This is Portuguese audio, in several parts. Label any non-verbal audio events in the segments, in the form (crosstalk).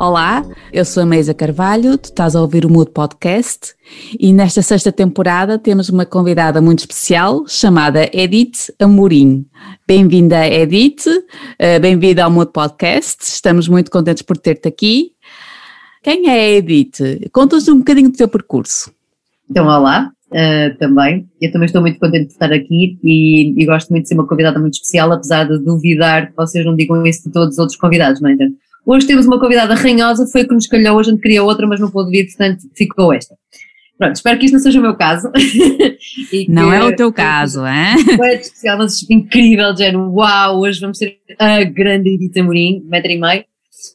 Olá, eu sou a Meisa Carvalho, tu estás a ouvir o Mood Podcast e nesta sexta temporada temos uma convidada muito especial chamada Edith Amorim. Bem-vinda, Edith, eh, bem-vinda ao Mood Podcast, estamos muito contentes por ter-te aqui. Quem é a Edith? Conta-nos um bocadinho do teu percurso. Então, olá, uh, também. Eu também estou muito contente de estar aqui e, e, gosto muito de ser uma convidada muito especial, apesar de duvidar que vocês não digam isso de todos os outros convidados, não é? Hoje temos uma convidada ranhosa, foi que nos calhou, a gente queria outra, mas não pôde vir, portanto ficou esta. Pronto, espero que isto não seja o meu caso. (laughs) não é o teu caso, é? Foi (laughs) especial, mas incrível, de género, uau, hoje vamos ter a grande Edith Amorim, metro e meio,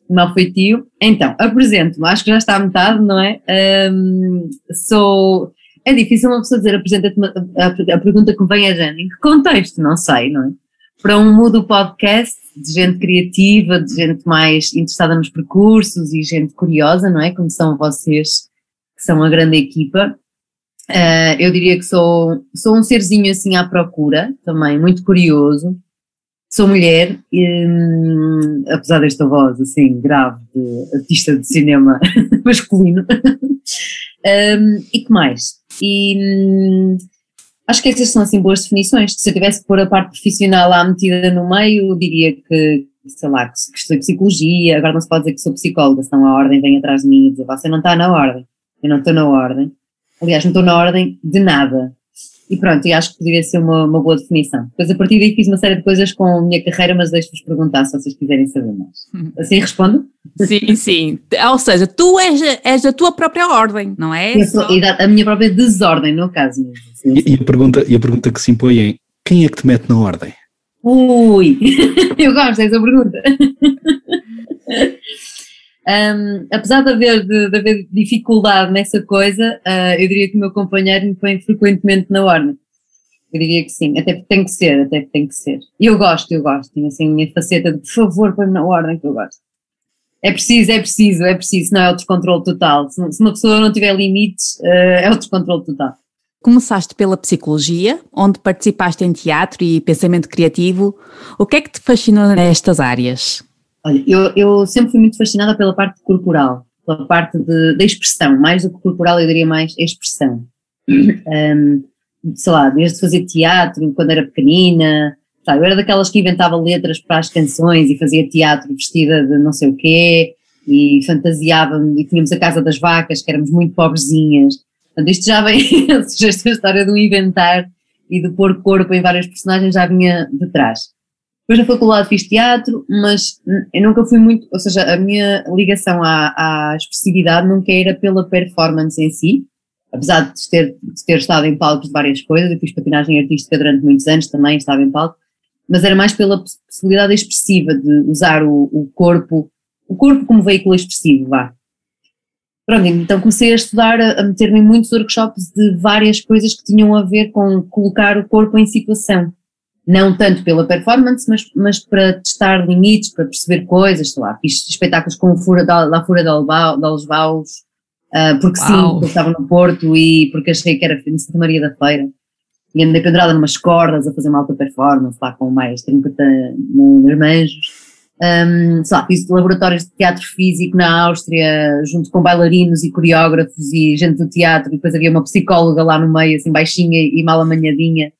mal feitio. Então, apresento-me, acho que já está a metade, não é? Um, sou, é difícil uma pessoa dizer, apresenta-te, a, a, pergunta que vem é, Jane, em que contexto? Não sei, não é? Para um mudo podcast, de gente criativa, de gente mais interessada nos percursos e gente curiosa, não é? Como são vocês, que são uma grande equipa. Uh, eu diria que sou, sou um serzinho assim à procura, também muito curioso. Sou mulher, e, hum, apesar desta voz assim grave de artista de cinema (laughs) masculino. (laughs) um, e que mais? E hum, Acho que essas são assim boas definições. Se eu tivesse que pôr a parte profissional lá metida no meio, diria que, sei lá, que, estou psicologia, agora não se pode dizer que sou psicóloga, senão a ordem vem atrás de mim e diz, você não está na ordem. Eu não estou na ordem. Aliás, não estou na ordem de nada. E pronto, e acho que poderia ser uma, uma boa definição. Depois a partir daí fiz uma série de coisas com a minha carreira, mas deixo-vos perguntar se vocês quiserem saber mais. (laughs) Assim respondo? Sim, sim. Ou seja, tu és, és da tua própria ordem, não é? Eu sou, a minha própria desordem, no caso. Sim, sim. E, a pergunta, e a pergunta que se impõe é, quem é que te mete na ordem? Ui, (laughs) eu gosto dessa pergunta. (laughs) Um, apesar de haver, de, de, haver dificuldade nessa coisa, uh, eu diria que o meu companheiro me põe frequentemente na ordem. Eu diria que sim, até porque tem que ser, até porque tem que ser. E eu gosto, eu gosto, tenho assim a minha faceta de, por favor, põe-me na ordem que eu gosto. É preciso, é preciso, é preciso, não é o descontrole total. Se, se uma pessoa não tiver limites, uh, é o descontrole total. Começaste pela psicologia, onde participaste em teatro e pensamento criativo. O que é que te fascinou nestas áreas? Olha, eu, eu sempre fui muito fascinada pela parte corporal, pela parte de, da expressão, mais do que corporal, eu diria mais expressão. Um, sei lá, desde fazer teatro, quando era pequenina, sabe, eu era daquelas que inventava letras para as canções e fazia teatro vestida de não sei o quê, e fantasiava e tínhamos a Casa das Vacas, que éramos muito pobrezinhas. Portanto, isto já vem, (laughs) esta história do inventar e de pôr corpo em várias personagens já vinha de trás. Depois na faculdade fiz teatro, mas eu nunca fui muito, ou seja, a minha ligação à, à expressividade nunca era pela performance em si, apesar de ter, de ter estado em palcos de várias coisas, eu fiz patinagem artística durante muitos anos também, estava em palco, mas era mais pela possibilidade expressiva de usar o, o corpo, o corpo como veículo expressivo, vá. Pronto, então comecei a estudar, a, meter-me em muitos workshops de várias coisas que tinham a ver com colocar o corpo em situação não tanto pela performance, mas, mas para testar limites, para perceber coisas, sei lá, fiz espetáculos com o Fura da, Fura da Alvaus, uh, porque Uau. sim, porque estava no Porto e porque achei que era em Santa Maria da Feira, e andei pendurada numas cordas a fazer uma alta performance lá com mais 30 marmanjos. Um, sei lá, fiz laboratórios de teatro físico na Áustria, junto com bailarinos e coreógrafos e gente do teatro, e depois havia uma psicóloga lá no meio, assim, baixinha e mal amanhadinha,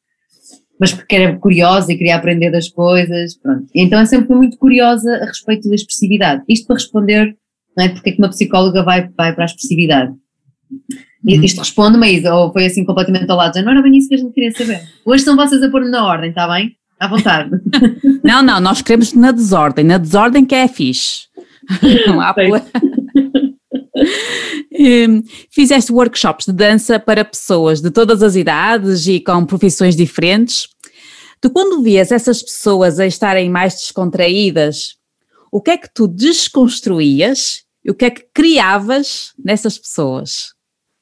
mas porque era curiosa e queria aprender das coisas, pronto. Então eu sempre fui muito curiosa a respeito da expressividade. Isto para responder, não é, porque é que uma psicóloga vai, vai para a expressividade. Uhum. Isto responde-me ou foi assim completamente ao lado, não era bem isso que a gente queria saber. Hoje são vocês a pôr-me na ordem, está bem? À vontade. (laughs) Não, não, nós queremos na desordem, na desordem que é fixe. (laughs) Não há Fizeste workshops de dança para pessoas de todas as idades e com profissões diferentes. Tu, quando vias essas pessoas a estarem mais descontraídas, o que é que tu desconstruías e o que é que criavas nessas pessoas?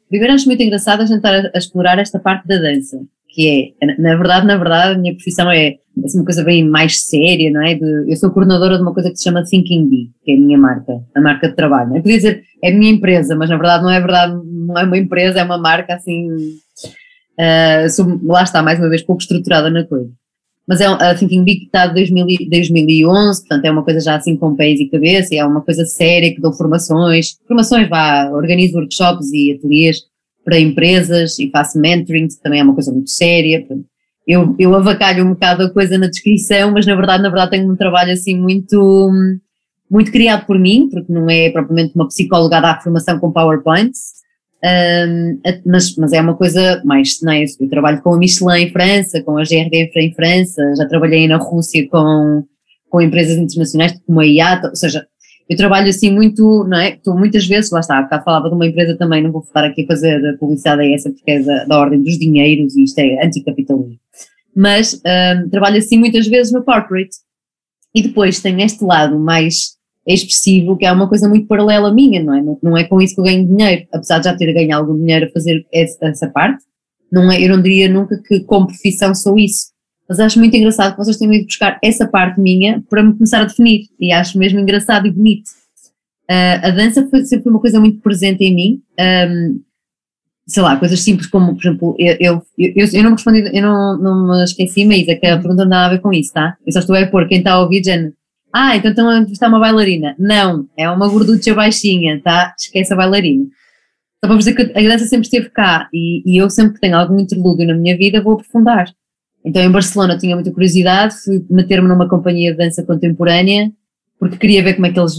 Primeiro, acho muito engraçado a gente estar a explorar esta parte da dança que é, na verdade, na verdade, a minha profissão é assim, uma coisa bem mais séria, não é? De, eu sou coordenadora de uma coisa que se chama Thinking Bee, que é a minha marca, a marca de trabalho. Eu podia dizer, é a minha empresa, mas na verdade não é verdade, não é uma empresa, é uma marca assim, uh, sou, lá está, mais uma vez, pouco estruturada na coisa. mas é a Thinking Big está de 2000, 2011, portanto é uma coisa já assim com pés e cabeça, é uma coisa séria que dou formações, formações vá, organizo workshops e ateliês para empresas e faço mentoring, que também é uma coisa muito séria. Eu, eu avacalho um bocado a coisa na descrição, mas na verdade, na verdade tenho um trabalho assim muito, muito criado por mim, porque não é propriamente uma psicóloga a dar formação com PowerPoints, um, mas, mas é uma coisa mais, é? Eu trabalho com a Michelin em França, com a GRD em França, já trabalhei na Rússia com, com empresas internacionais como a IATA, ou seja, eu trabalho assim muito, não é? Estou muitas vezes, lá está, cá falava de uma empresa também, não vou estar aqui a fazer a publicidade a essa porque é da, da ordem dos dinheiros e isto é anticapitalismo. Mas um, trabalho assim muitas vezes no corporate. E depois tem este lado mais expressivo, que é uma coisa muito paralela minha, não é? Não, não é com isso que eu ganho dinheiro, apesar de já ter ganho algum dinheiro a fazer essa, essa parte, não é, eu não diria nunca que como profissão sou isso. Mas acho muito engraçado que vocês tenham ido buscar essa parte minha para me começar a definir, e acho mesmo engraçado e bonito. Uh, a dança foi, sempre uma coisa muito presente em mim, um, sei lá, coisas simples como, por exemplo, eu, eu, eu, eu não me respondi, eu não, não me esqueci, Maísa, que a pergunta não tem nada a ver com isso, tá? Eu só estou a pôr quem está a ouvir, Jane, ah, então a entrevistar uma bailarina. Não, é uma gorducha baixinha, tá? Esquece a bailarina. Só para dizer que a dança sempre esteve cá e, e, eu sempre que tenho algum interlúdio na minha vida vou aprofundar. Então em Barcelona tinha muita curiosidade, fui meter-me numa companhia de dança contemporânea porque queria ver como é que eles,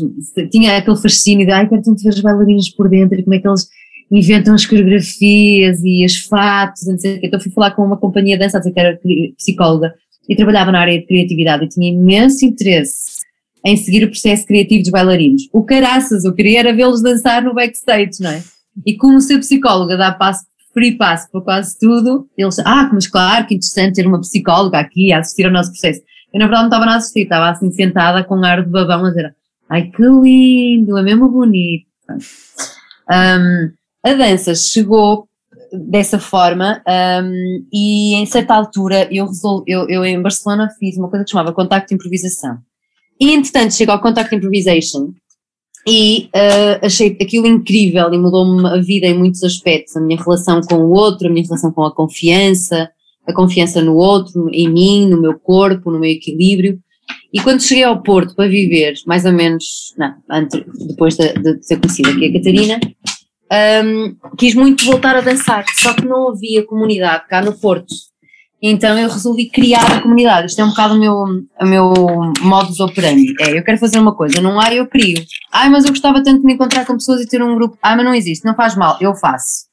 tinha aquele fascínio de, ai, quero tanto ver as bailarinas por dentro e como é que eles inventam as coreografias e as fatos, não sei o quê. Então fui falar com uma companhia de dança, que era psicóloga e trabalhava na área de criatividade e tinha imenso interesse em seguir o processo criativo dos bailarinos. O caraças, eu queria era vê-los dançar no backstage, não é? E como ser psicóloga dá passo, free passo para quase tudo, eles, ah, mas claro, que interessante ter uma psicóloga aqui a assistir ao nosso processo. Eu na verdade não estava a assistir, estava assim sentada com ar de babão a dizer, ai que lindo, é mesmo bonito. Um, a dança chegou dessa forma um, e em certa altura eu, resol, eu, eu em Barcelona fiz uma coisa que chamava contacto improvisação e entretanto chego ao Contact Improvisation e uh, achei aquilo incrível e mudou-me a vida em muitos aspectos, a minha relação com o outro, a minha relação com a confiança, a confiança no outro, em mim, no meu corpo, no meu equilíbrio. E quando cheguei ao Porto para viver, mais ou menos, não, antes, depois de, de ser conhecida aqui a Catarina, um, quis muito voltar a dançar, só que não havia comunidade cá no Porto. Então eu resolvi criar a comunidade. Isto é um bocado o meu, o meu modus operandi. É, eu quero fazer uma coisa, não há, eu crio. Ai, mas eu gostava tanto de me encontrar com pessoas e ter um grupo. Ai, mas não existe, não faz mal, eu faço.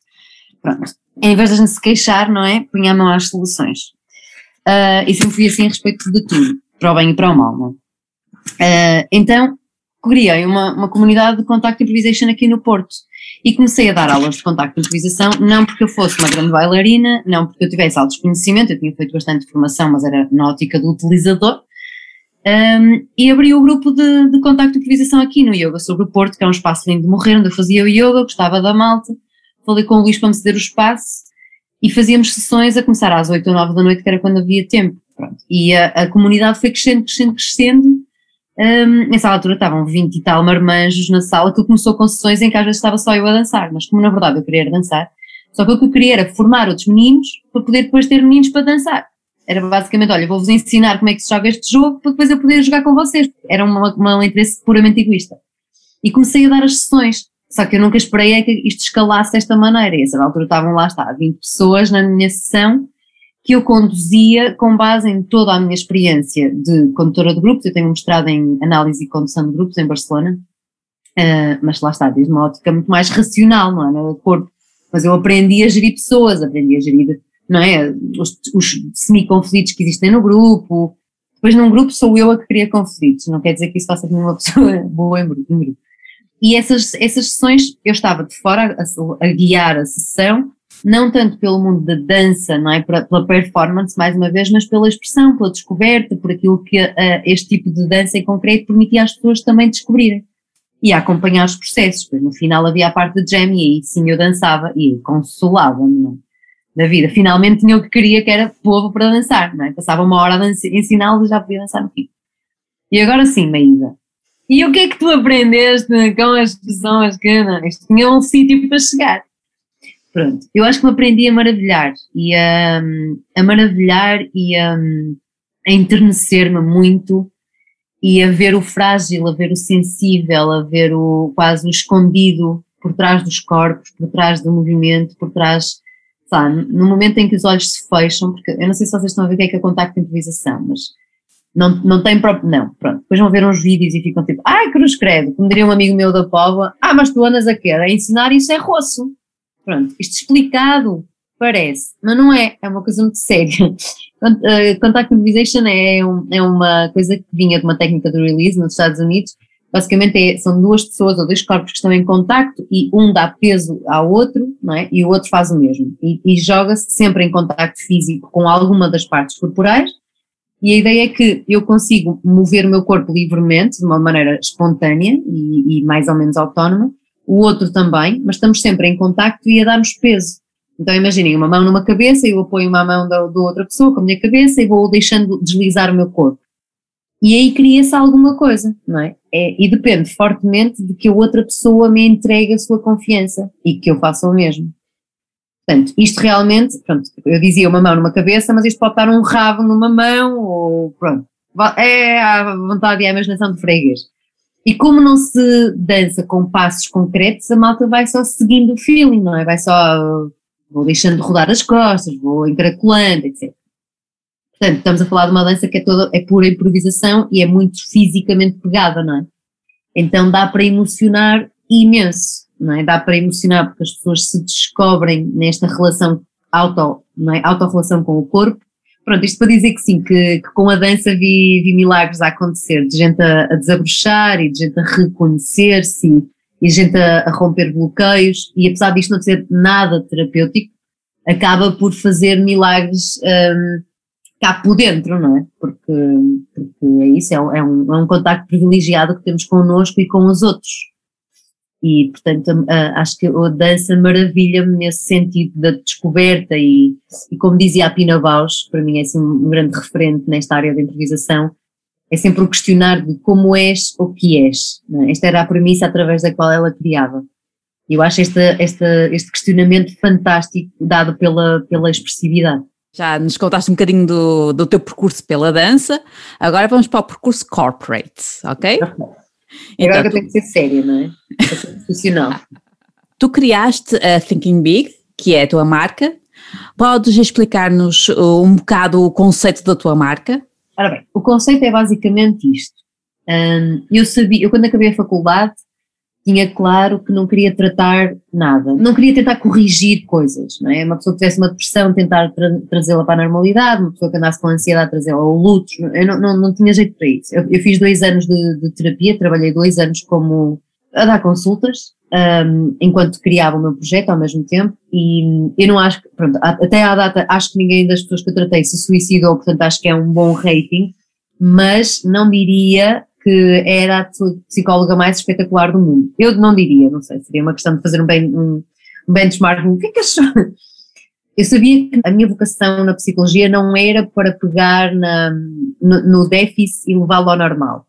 Pronto. Em vez de a gente se queixar, não é? Punha a mão às soluções. Uh, e sempre fui assim a respeito de tudo, para o bem e para o mal, não? Uh, então, criei uma, uma comunidade de contacto improvisation aqui no Porto e comecei a dar aulas de contacto de improvisação, não porque eu fosse uma grande bailarina, não porque eu tivesse alto conhecimento, eu tinha feito bastante formação, mas era na ótica do utilizador, um, e abri o grupo de, de contacto de improvisação aqui no Yoga sobre o Porto, que é um espaço lindo de morrer, onde eu fazia o yoga, gostava da malta, falei com o Luís para me ceder o espaço, e fazíamos sessões a começar às 8 ou 9 da noite, que era quando havia tempo. Pronto. E a, a comunidade foi crescendo, crescendo, crescendo, um, nessa altura estavam 20 e tal marmanjos na sala, que começou com sessões em que às vezes estava só eu a dançar, mas como na verdade eu queria dançar, só que o que eu queria era formar outros meninos para poder depois ter meninos para dançar. Era basicamente, olha, vou-vos ensinar como é que se joga este jogo para depois eu poder jogar com vocês. Era uma, uma, um interesse puramente egoísta. E comecei a dar as sessões, só que eu nunca esperei que isto escalasse desta maneira. E a essa altura estavam lá, está, 20 pessoas na minha sessão que eu conduzia com base em toda a minha experiência de condutora de grupos. Eu tenho mestrado em análise e condução de grupos em Barcelona, uh, mas lá está, desde uma ótica muito mais racional, não é? No corpo. Mas eu aprendi a gerir pessoas, aprendi a gerir, não é? Os, os semi-conflitos que existem no grupo. Depois, num grupo, sou eu a que cria conflitos, não quer dizer que isso faça de uma (laughs) pessoa boa em grupo. E essas, essas sessões, eu estava de fora a, a guiar a sessão não tanto pelo mundo da dança, não é? Pela performance, mais uma vez, mas pela expressão, pela descoberta, por aquilo que uh, este tipo de dança em concreto permitia às pessoas também descobrirem e acompanhar os processos. Pois no final havia a parte de jam e aí sim eu dançava e consolava-me da vida. Finalmente tinha o que queria, que era povo para dançar, não é? Passava uma hora a ensiná-los e já podia dançar no fim. E agora sim, Maísa. E o que é que tu aprendeste com as pessoas que não, isto tinha um sítio para chegar? Pronto, eu acho que me aprendi a maravilhar e a, a maravilhar e a, a enternecer-me muito e a ver o frágil, a ver o sensível, a ver o quase o escondido por trás dos corpos, por trás do movimento, por trás, sabe, no momento em que os olhos se fecham, porque eu não sei se vocês estão a ver o que é que é contacto de improvisação, mas não, não tem próprio, não, pronto, depois vão ver uns vídeos e ficam tipo, ai cruz credo, como diria um amigo meu da Póvoa, ah mas tu andas a quê? A ensinar isso é roço, pronto, isto explicado parece, mas não é, é uma coisa muito séria. (laughs) Eh, contact Improvisation é, um, é uma coisa que vinha de uma técnica de release nos Estados Unidos, basicamente é, são duas pessoas ou dois corpos que estão em contacto e um dá peso ao outro, não é? E o outro faz o mesmo. E, e joga-se sempre em contacto físico com alguma das partes corporais. E a ideia é que eu consigo mover o meu corpo livremente, de uma maneira espontânea e, e mais ou menos autónoma, o outro também, mas estamos sempre em contacto e a dar-nos peso. Então imaginem uma mão numa cabeça, eu apoio uma mão da, da outra pessoa com a minha cabeça e vou deixando deslizar o meu corpo. E aí cria-se alguma coisa, não é? é? E depende fortemente de que a outra pessoa me entregue a sua confiança e que eu faça o mesmo. Portanto, isto realmente, pronto, eu dizia uma mão numa cabeça, mas isto pode estar um rabo numa mão, ou pronto, é a vontade e a imaginação de freguês. E como não se dança com passos concretos, a malta vai só seguindo o feeling, não é? Vai só vou deixando de rodar as costas, vou encaracolando, etc. Portanto, estamos a falar de uma dança que é toda, é pura improvisação e é muito fisicamente pegada, não é? Então dá para emocionar imenso, não é? Dá para emocionar porque as pessoas se descobrem nesta relação auto, não é? Auto-relação com o corpo. Pronto, isto para dizer que sim, que, que com a dança vi, vi, milagres a acontecer, de gente a, a desabrochar e de gente a reconhecer-se e gente a, a, romper bloqueios, e apesar disto não ser nada terapêutico, acaba por fazer milagres um, cá por dentro, não é? Porque, porque é isso, é um, é, um, é contacto privilegiado que temos connosco e com os outros. E, portanto, acho que a dança maravilha-me nesse sentido da descoberta e, e como dizia a Pina Bausch, para mim é assim um grande referente nesta área da improvisação, é sempre o questionar de como és ou que és. É? Esta era a premissa através da qual ela criava. Eu acho este, este, este questionamento fantástico dado pela, pela expressividade. Já nos contaste um bocadinho do, do teu percurso pela dança, agora vamos para o percurso corporate, ok? Então, agora eu tenho que ser séria, não é? Profissional. (laughs) tu criaste a Thinking Big, que é a tua marca. Podes explicar-nos um bocado o conceito da tua marca? Ora bem, o conceito é basicamente isto. Um, eu sabia, eu quando acabei a faculdade tinha claro que não queria tratar nada, não queria tentar corrigir coisas, não é? Uma pessoa que tivesse uma depressão, tentar tra trazê-la para a normalidade, uma pessoa que andasse com ansiedade, trazê-la ao luto, eu não, não, não, tinha jeito para isso. Eu, eu fiz dois anos de, de, terapia, trabalhei dois anos como a dar consultas, um, enquanto criava o meu projeto ao mesmo tempo, e eu não acho que, pronto, até à data, acho que ninguém das pessoas que eu tratei se suicidou, portanto acho que é um bom rating, mas não diria que era a psicóloga mais espetacular do mundo. Eu não diria, não sei, seria uma questão de fazer um, ben, um, um benchmark. O que é que achou? (laughs) Eu sabia que a minha vocação na psicologia não era para pegar na, no, no déficit e levá-lo ao normal.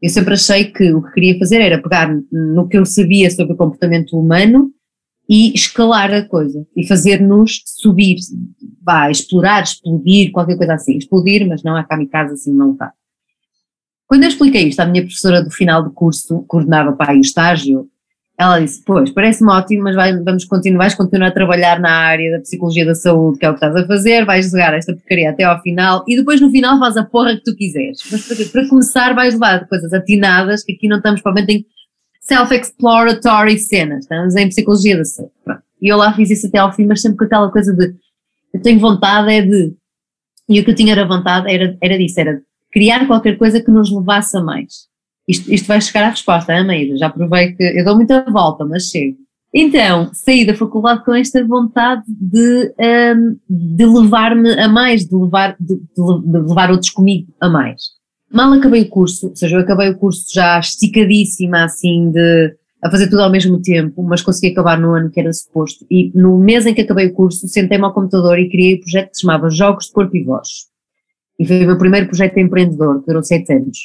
Eu sempre achei que o que queria fazer era pegar no que eu sabia sobre o comportamento humano e escalar a coisa e fazer-nos subir, vá, explorar, explodir, qualquer coisa assim. Explodir, mas não a kamikaze assim não está. Quando eu expliquei isto à minha professora do final do curso, coordenava para aí o estágio, ela disse, pois, parece-me ótimo, mas vai, vamos continuar, vais continuar a trabalhar na área da psicologia da saúde, que é o que estás a fazer, vais jogar esta porcaria até ao final, e depois no final faz a porra que tu quiseres. Mas para, para começar vais levar coisas atinadas, que aqui não estamos provavelmente em self-exploratory cenas, estamos em psicologia da saúde. Pronto. E eu lá fiz isso até ao fim, mas sempre com aquela coisa de, eu tenho vontade é de, e o que eu tinha era vontade era, era disso, era criar qualquer coisa que nos levasse a mais. Isto, isto vai chegar à resposta, a Maíra, já provei que eu dou muita volta, mas chego. Então, saí da faculdade com esta vontade de, um, de levar-me a mais, de levar, de, de, levar outros comigo a mais. Mal acabei o curso, ou seja, eu acabei o curso já esticadíssima, assim, de a fazer tudo ao mesmo tempo, mas consegui acabar no ano que era suposto. E no mês em que acabei o curso, sentei-me ao computador e criei um projeto que se chamava Jogos de Corpo e Voz. E foi o meu primeiro projeto empreendedor, que durou sete anos.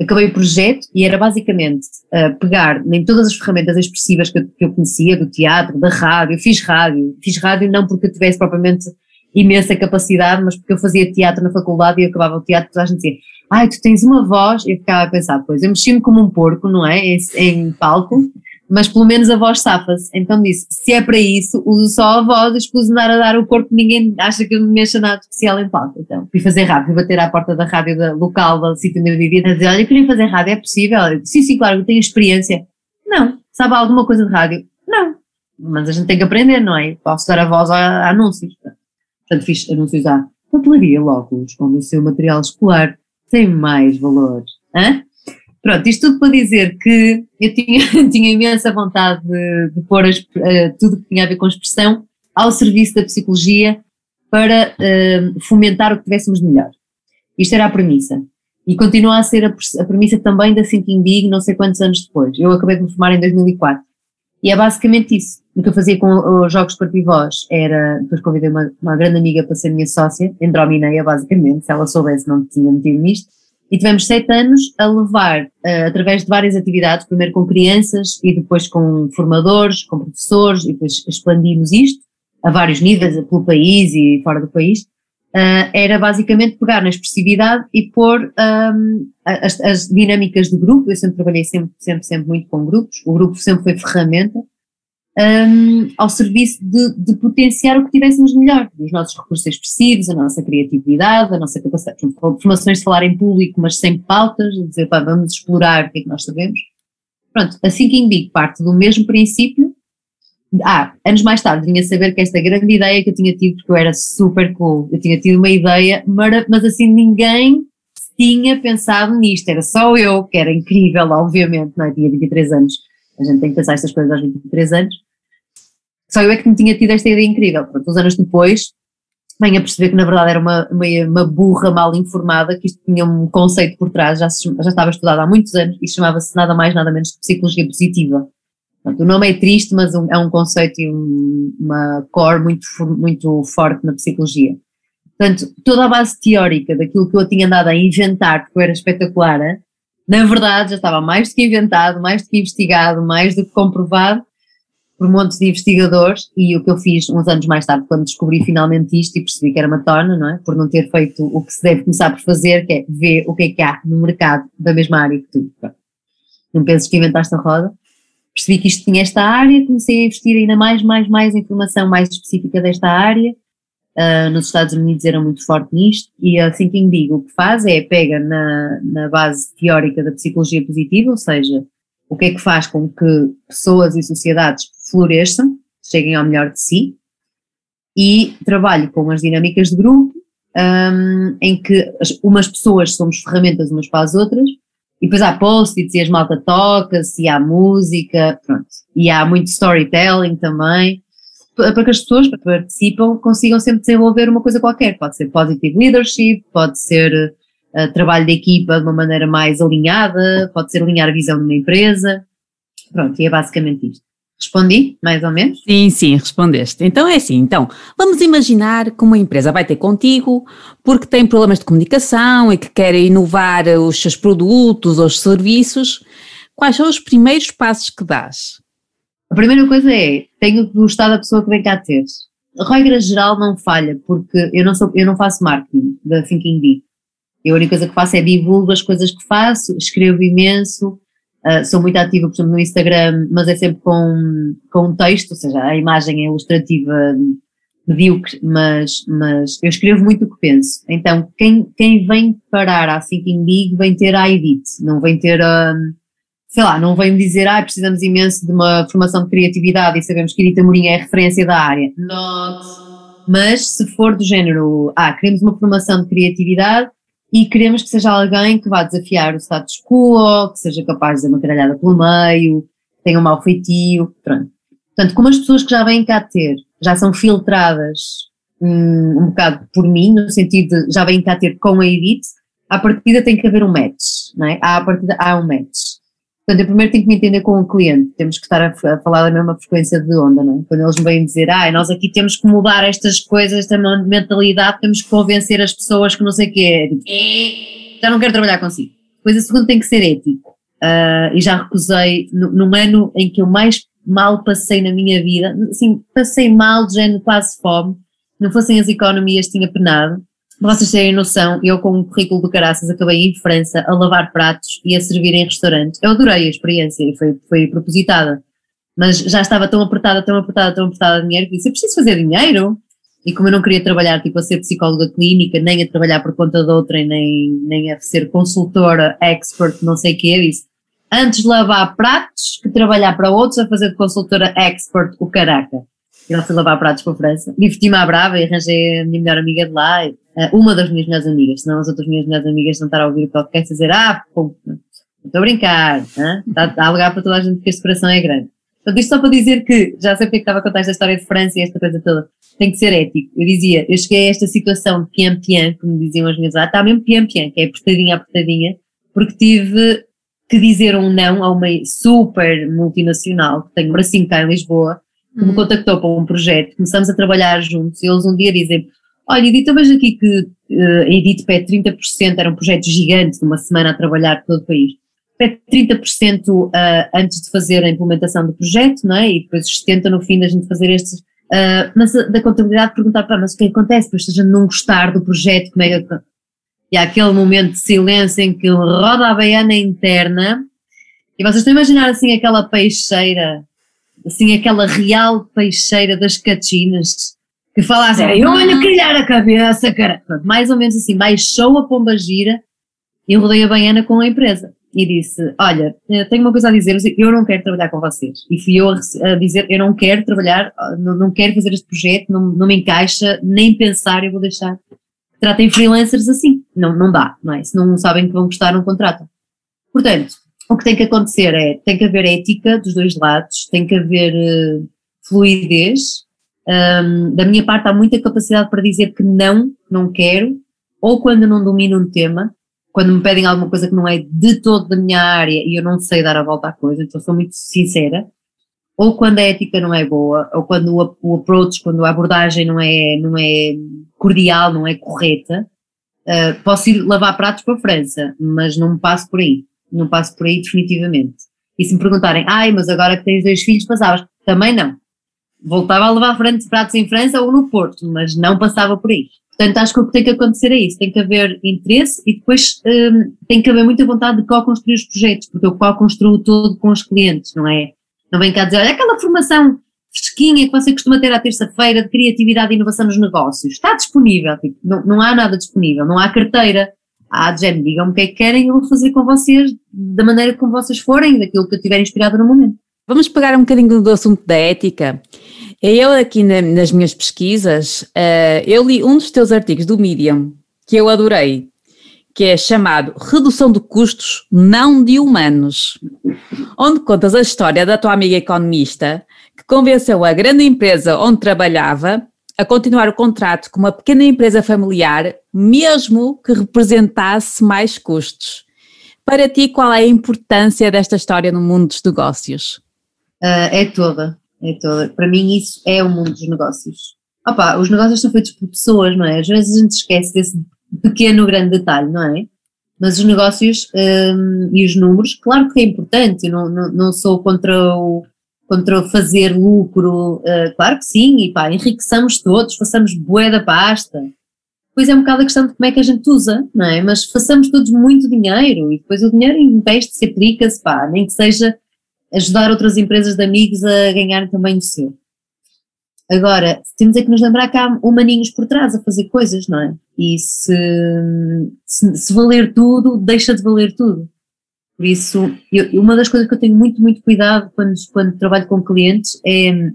Acabei o projeto e era basicamente uh, pegar em todas as ferramentas expressivas que eu, que eu, conhecia, do teatro, da rádio, fiz rádio, fiz rádio não porque eu tivesse propriamente imensa capacidade, mas porque eu fazia teatro na faculdade e acabava o teatro, toda a gente dizia, ai, tu tens uma voz, eu ficava a pensar, pois, eu mexi-me como um porco, não é, em, em palco, mas pelo menos a voz safa-se. Então disse: se é para isso, uso só a voz, escuso andar a dar o corpo, ninguém acha que eu me mexa nada especial em palco. Então fui fazer rádio, fui bater à porta da rádio da, local, do sítio onde eu vivia, a dizer: olha, eu queria fazer rádio, é possível? Eu sim, sim, claro, eu tenho experiência. Não. Sabe alguma coisa de rádio? Não. Mas a gente tem que aprender, não é? Posso dar a voz a, a anúncios. Portanto, fiz anúncios à papelaria logo, onde o seu material escolar tem mais valor. Hã? Pronto, isto tudo para dizer que eu tinha, (laughs) tinha imensa vontade de, de pôr as, uh, tudo que tinha a ver com expressão ao serviço da psicologia para uh, fomentar o que tivéssemos de melhor. Isto era a premissa. E continua a ser a, a premissa também da Thinking Big, não sei quantos anos depois. Eu acabei de me formar em 2004. E é basicamente isso. O que eu fazia com os Jogos Corpo e Voz era, depois convidei uma, uma grande amiga para ser minha sócia, Andromineia, basicamente, se ela soubesse não tinha metido nisto, e tivemos sete anos a levar, uh, através de várias atividades, primeiro com crianças e depois com formadores, com professores, e depois expandimos isto a vários níveis, pelo país e fora do país, uh, era basicamente pegar na expressividade e pôr um, ehm, as, as, dinâmicas de grupo, eu sempre trabalhei sempre, sempre, sempre muito com grupos, o grupo sempre foi ferramenta, um, ao serviço de, de, potenciar o que tivéssemos melhor, os nossos recursos expressivos, a nossa criatividade, a nossa capacidade, formações de falar em público, mas sem pautas, dizer, pá, vamos explorar o que é que nós sabemos. Pronto, a Thinking Big parte do mesmo princípio. Ah, anos mais tarde vinha saber que esta grande ideia que eu tinha tido, porque eu era super cool, eu tinha tido uma ideia, mas assim ninguém tinha pensado nisto, era só eu, que era incrível, obviamente, não é? Tinha 23 anos, a gente tem que pensar estas coisas aos 23 anos, só eu é que me tinha tido esta ideia incrível. Pronto, uns anos depois, venho a perceber que na verdade era uma, uma, uma, burra mal informada, que isto tinha um conceito por trás, já, já estava estudado há muitos anos e chamava-se nada mais nada menos que psicologia positiva. O nome é triste, mas um, é um conceito e um, uma core muito, muito forte na psicologia. Portanto, toda a base teórica daquilo que eu tinha andado a inventar, porque eu era espetacular, na verdade já estava mais do que inventado, mais do que investigado, mais do que comprovado, por montes de investigadores e o que eu fiz uns anos mais tarde, quando descobri finalmente isto e percebi que era uma torna, não é? Por não ter feito o que se deve começar por fazer, que é ver o que é que há no mercado da mesma área que tu. Não penses que inventaste a roda. Percebi que isto tinha esta área, comecei a investir ainda mais, mais, mais informação mais específica desta área. Uh, nos Estados Unidos eram muito forte nisto e a Thinking Big o que faz é pega na, na base teórica da psicologia positiva, ou seja, o que é que faz com que pessoas e sociedades floresçam, cheguem ao melhor de si, e trabalho com as dinâmicas de grupo, um, em que as, umas pessoas somos ferramentas umas para as outras, e depois há post-its e as malta toca-se, e há música, pronto. E há muito storytelling também, para que as pessoas que participam consigam sempre desenvolver uma coisa qualquer. Pode ser positive leadership, pode ser uh, trabalho de equipa de uma maneira mais alinhada, pode ser alinhar a visão de uma empresa. Pronto, e é basicamente isto. Respondi, mais ou menos? Sim, sim, respondeste. Então é assim, então, vamos imaginar que uma empresa vai ter contigo porque tem problemas de comunicação e que quer inovar os seus produtos ou os serviços. Quais são os primeiros passos que dás? A primeira coisa é, tenho que gostar da pessoa que vem cá ter. A regra geral não falha, porque eu não, sou, eu não faço marketing da Thinking Deep. Eu a única coisa que faço é divulgo as coisas que faço, escrevo imenso, Uh, sou muito ativa, por exemplo, no Instagram, mas é sempre com, com um texto, ou seja, a imagem é ilustrativa, medíocre, mas, mas eu escrevo muito o que penso. Então, quem, quem vem parar à Thinking Big vem ter a Edit, não vem ter a, sei lá, não vem dizer, ah, precisamos imenso de uma formação de criatividade e sabemos que Edith Amorim é a referência da área. Not. Mas se for do género, ah, queremos uma formação de criatividade, e queremos que seja alguém que vá desafiar o status quo, que seja capaz de dar uma caralhada pelo meio, tenha um mau feitio, pronto. Portanto, como as pessoas que já vêm cá ter já são filtradas um, um bocado por mim, no sentido de já vêm cá ter com a Edith, à partida tem que haver um match, não é? À partida há um match. Portanto, eu primeiro tenho que me entender com o cliente, temos que estar a, a falar da mesma frequência de onda, não é? Quando eles me vêm dizer, ah, nós aqui temos que mudar estas coisas, esta mentalidade, temos que convencer as pessoas que não sei o quê, é, já não quero trabalhar consigo. Depois a segunda tem que ser ético, uh, e já recusei, no, num ano em que eu mais mal passei na minha vida, assim, passei mal, de género quase fome, não fossem as economias, tinha penado. Para vocês terem noção, eu com o currículo do Caraças acabei em França a lavar pratos e a servir em restaurantes. Eu adorei a experiência e foi, foi propositada, mas já estava tão apertada, tão apertada, tão apertada de dinheiro que disse, eu preciso fazer dinheiro. E como eu não queria trabalhar tipo a ser psicóloga clínica, nem a trabalhar por conta de outra, nem, nem a ser consultora, expert, não sei o que, disse, antes lavar pratos que trabalhar para outros a fazer de consultora expert o caraca. E ela foi lavar pratos para a França. Diverti-me à brava e arranjei a minha melhor amiga de lá, eh, uma das minhas melhores amigas, senão as outras minhas melhores amigas não estar a ouvir o podcast e dizer, ah, pô, estou a brincar, está, está a alegar para toda a gente que este coração é grande. Portanto, isto só para dizer que, já sei porque é estava a contar esta história de França e esta coisa toda, tem que ser ético. Eu dizia, eu cheguei a esta situação de pian-pian, como diziam as minhas, ah, está mesmo pian-pian, que é apertadinha, apertadinha, porque tive que dizer um não a uma super multinacional, que tem um bracinho cá em Lisboa, que me uhum. contactou para um projeto, começamos a trabalhar juntos, e eles um dia dizem, olha Edith, vejo aqui que uh, a Edith pede 30%, era um projeto gigante, de uma semana a trabalhar todo o país, pede 30% uh, antes de fazer a implementação do projeto, não é? E depois 70% no fim da gente fazer estes. Uh, mas da contabilidade perguntar, para mas o que é acontece? Depois se a gente não gostar do projeto, como é que. E há aquele momento de silêncio em que roda a baiana interna e vocês estão a imaginar assim aquela peixeira, assim aquela real peixeira das catinas que fala assim, eu olho criar a cabeça, cara. Mais ou menos assim, baixou a pomba gira e rodei a baiana com a empresa e disse: Olha, eh, tenho uma coisa a dizer, eu não quero trabalhar com vocês. E fui eu a dizer: Eu não quero trabalhar, não, não quero fazer este projeto, não, não me encaixa, nem pensar, eu vou deixar. Tratem freelancers assim. Não, não dá, não é? Se não sabem que vão gostar, não contratam. Portanto, o que tem que acontecer é: tem que haver ética dos dois lados, tem que haver uh, fluidez. Um, da minha parte, há muita capacidade para dizer que não, não quero, ou quando não domino um tema, quando me pedem alguma coisa que não é de todo da minha área e eu não sei dar a volta à coisa, então sou muito sincera, ou quando a ética não é boa, ou quando o, o approach, quando a abordagem não é, não é cordial, não é correta, uh, posso ir lavar pratos para a França, mas não me passo por aí, não passo por aí definitivamente. E se me perguntarem, ai, mas agora que tens dois filhos, passavas? Também não. Voltava a lavar pratos em França ou no Porto, mas não passava por aí. Portanto, acho que o que tem que acontecer é isso, tem que haver interesse e depois um, tem que haver muita vontade de co-construir os projetos, porque eu co-construo todo com os clientes, não é? Não vem cá dizer, olha aquela formação fresquinha que você costuma ter à terça-feira de criatividade e inovação nos negócios, está disponível, tipo, não, não há nada disponível, não há carteira, há de género, digam-me o que é que querem eu vou fazer com vocês da maneira como vocês forem, daquilo que eu tiver inspirado no momento. Vamos pegar um bocadinho do assunto da ética eu aqui na, nas minhas pesquisas, uh, eu li um dos teus artigos do Medium, que eu adorei, que é chamado Redução de Custos Não de Humanos, onde contas a história da tua amiga economista que convenceu a grande empresa onde trabalhava a continuar o contrato com uma pequena empresa familiar, mesmo que representasse mais custos. Para ti, qual é a importância desta história no mundo dos negócios? Uh, é toda. É toda. Para mim, isso é o mundo dos negócios. Opa, os negócios são feitos por pessoas, não é? Às vezes a gente esquece desse pequeno, grande detalhe, não é? Mas os negócios um, e os números, claro que é importante, eu não, não, não sou contra o, contra o fazer lucro, uh, claro que sim, e pá, enriqueçamos todos, façamos bué da pasta. Pois é um bocado a questão de como é que a gente usa, não é? Mas façamos todos muito dinheiro e depois o dinheiro investe-se, aplica-se, pá, nem que seja ajudar outras empresas de amigos a ganhar também o seu. Agora, temos é que nos lembrar que há humaninhos por trás a fazer coisas, não é? E se, se, se valer tudo, deixa de valer tudo. Por isso, eu, uma das coisas que eu tenho muito, muito cuidado quando, quando trabalho com clientes é.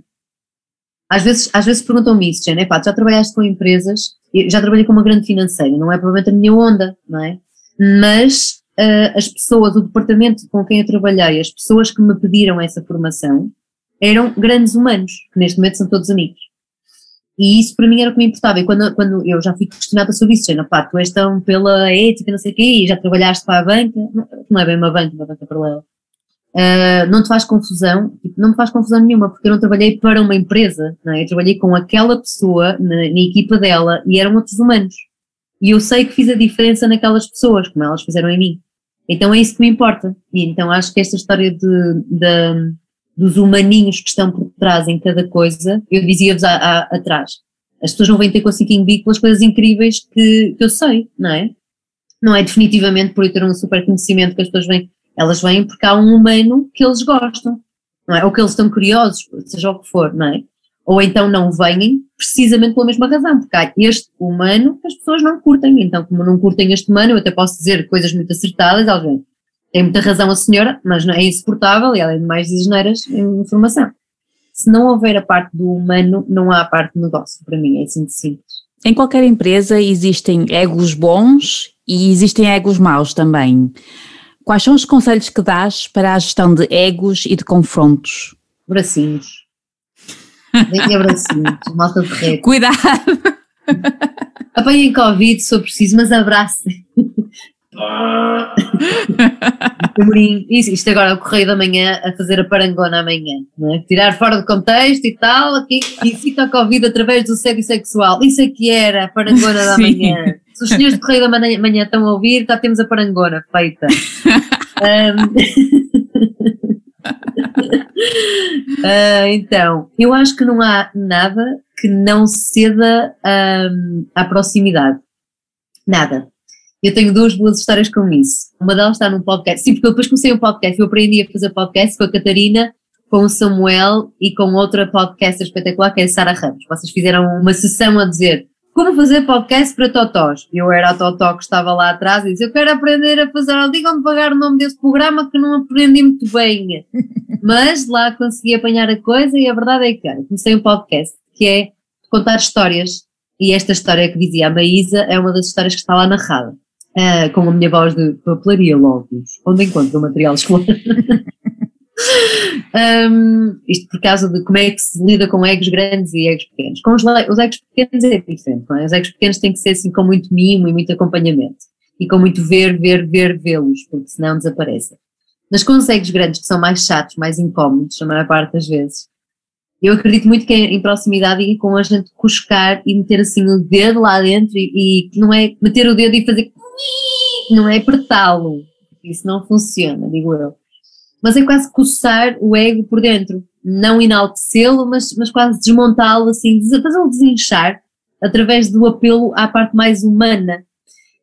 Às vezes, às vezes perguntam-me isso, Jane, pá, já trabalhaste com empresas, já trabalhei com uma grande financeira, não é provavelmente a minha onda, não é? Mas uh, as pessoas, o departamento com quem eu trabalhei, as pessoas que me pediram essa formação, eram grandes humanos, que neste momento são todos amigos. E isso para mim era o que me importava. E quando, quando eu já fui questionada sobre isso, Jana, pá, tu és tão pela ética, não sei o quê, e já trabalhaste para a banca, não é bem uma banca, uma banca paralela. Uh, não te faz confusão? Tipo, não me faz confusão nenhuma, porque eu não trabalhei para uma empresa, não é? eu trabalhei com aquela pessoa na, na equipa dela e eram outros humanos. E eu sei que fiz a diferença naquelas pessoas, como elas fizeram em mim. Então é isso que me importa. E então acho que esta história de, de dos humaninhos que estão por trás em cada coisa, eu dizia-vos atrás, As pessoas não vêm ter com cinquinho bico pelas coisas incríveis que, que eu sei, não é? Não é definitivamente por eu ter um super conhecimento que as pessoas vêm, elas vêm porque há um humano que eles gostam, não é? Ou que eles estão curiosos, seja o que for, não é? Ou então não vêm precisamente pela mesma razão, porque há este humano que as pessoas não curtem, então como não curtem este humano, eu até posso dizer coisas muito acertadas, alguém tem muita razão a senhora, mas não é insuportável e além de mais exageras em informação. Se não houver a parte do humano, não há a parte do negócio, para mim, é assim de simples. Em qualquer empresa existem egos bons e existem egos maus também. Quais são os conselhos que dás para a gestão de egos e de confrontos? Bracinhos. Deem abracinhos, malta de ré. Cuidado! Apanhem Covid se for preciso, mas abracem. Isto agora é o Correio da Manhã a fazer a parangona amanhã, não é? Tirar fora do contexto e tal, aqui, e fica a Covid através do sexo sexual. Isso é que era a parangona da manhã. Se os senhores do Correio da Manhã, manhã estão a ouvir, já temos a parangona feita. (laughs) um, (laughs) uh, (laughs) então, eu acho que não há nada que não ceda um, à proximidade. Nada. Eu tenho duas boas histórias com isso. Uma delas está num podcast. Sim, porque eu depois comecei um podcast. Eu aprendi a fazer podcast com a Catarina, com o Samuel e com outra podcaster espetacular que é a Sara Ramos. Vocês fizeram uma sessão a dizer como fazer podcast para totós. Eu era a totó que estava lá atrás e disse, eu quero aprender a fazer, digam-me pagar o nome desse programa que não aprendi muito bem. (laughs) Mas lá consegui apanhar a coisa e a verdade é que comecei um podcast que é contar histórias e esta história que dizia a Maísa é uma das histórias que está lá narrada uh, com a minha voz de papelaria Lóbulos, onde encontro o material escolar. (laughs) um, isto por causa de como é que se lida com egos grandes e egos pequenos. Com os, os egos pequenos é diferente, é? Os egos pequenos têm que ser assim com muito mimo e muito acompanhamento. E com muito ver, ver, ver, vê-los, porque senão desaparecem. Mas com os egos grandes, que são mais chatos, mais incómodos, a maior parte das vezes, eu acredito muito que é em proximidade e com a gente cuscar e meter assim o dedo lá dentro e, e não é meter o dedo e fazer não é apertá-lo, isso não funciona, digo eu. Mas é quase coçar o ego por dentro, não enaltecê-lo, mas, mas quase desmontá-lo, assim, fazê-lo desinchar através do apelo à parte mais humana.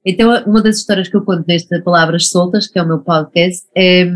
Então, uma das histórias que eu conto nesta Palavras Soltas, que é o meu podcast, é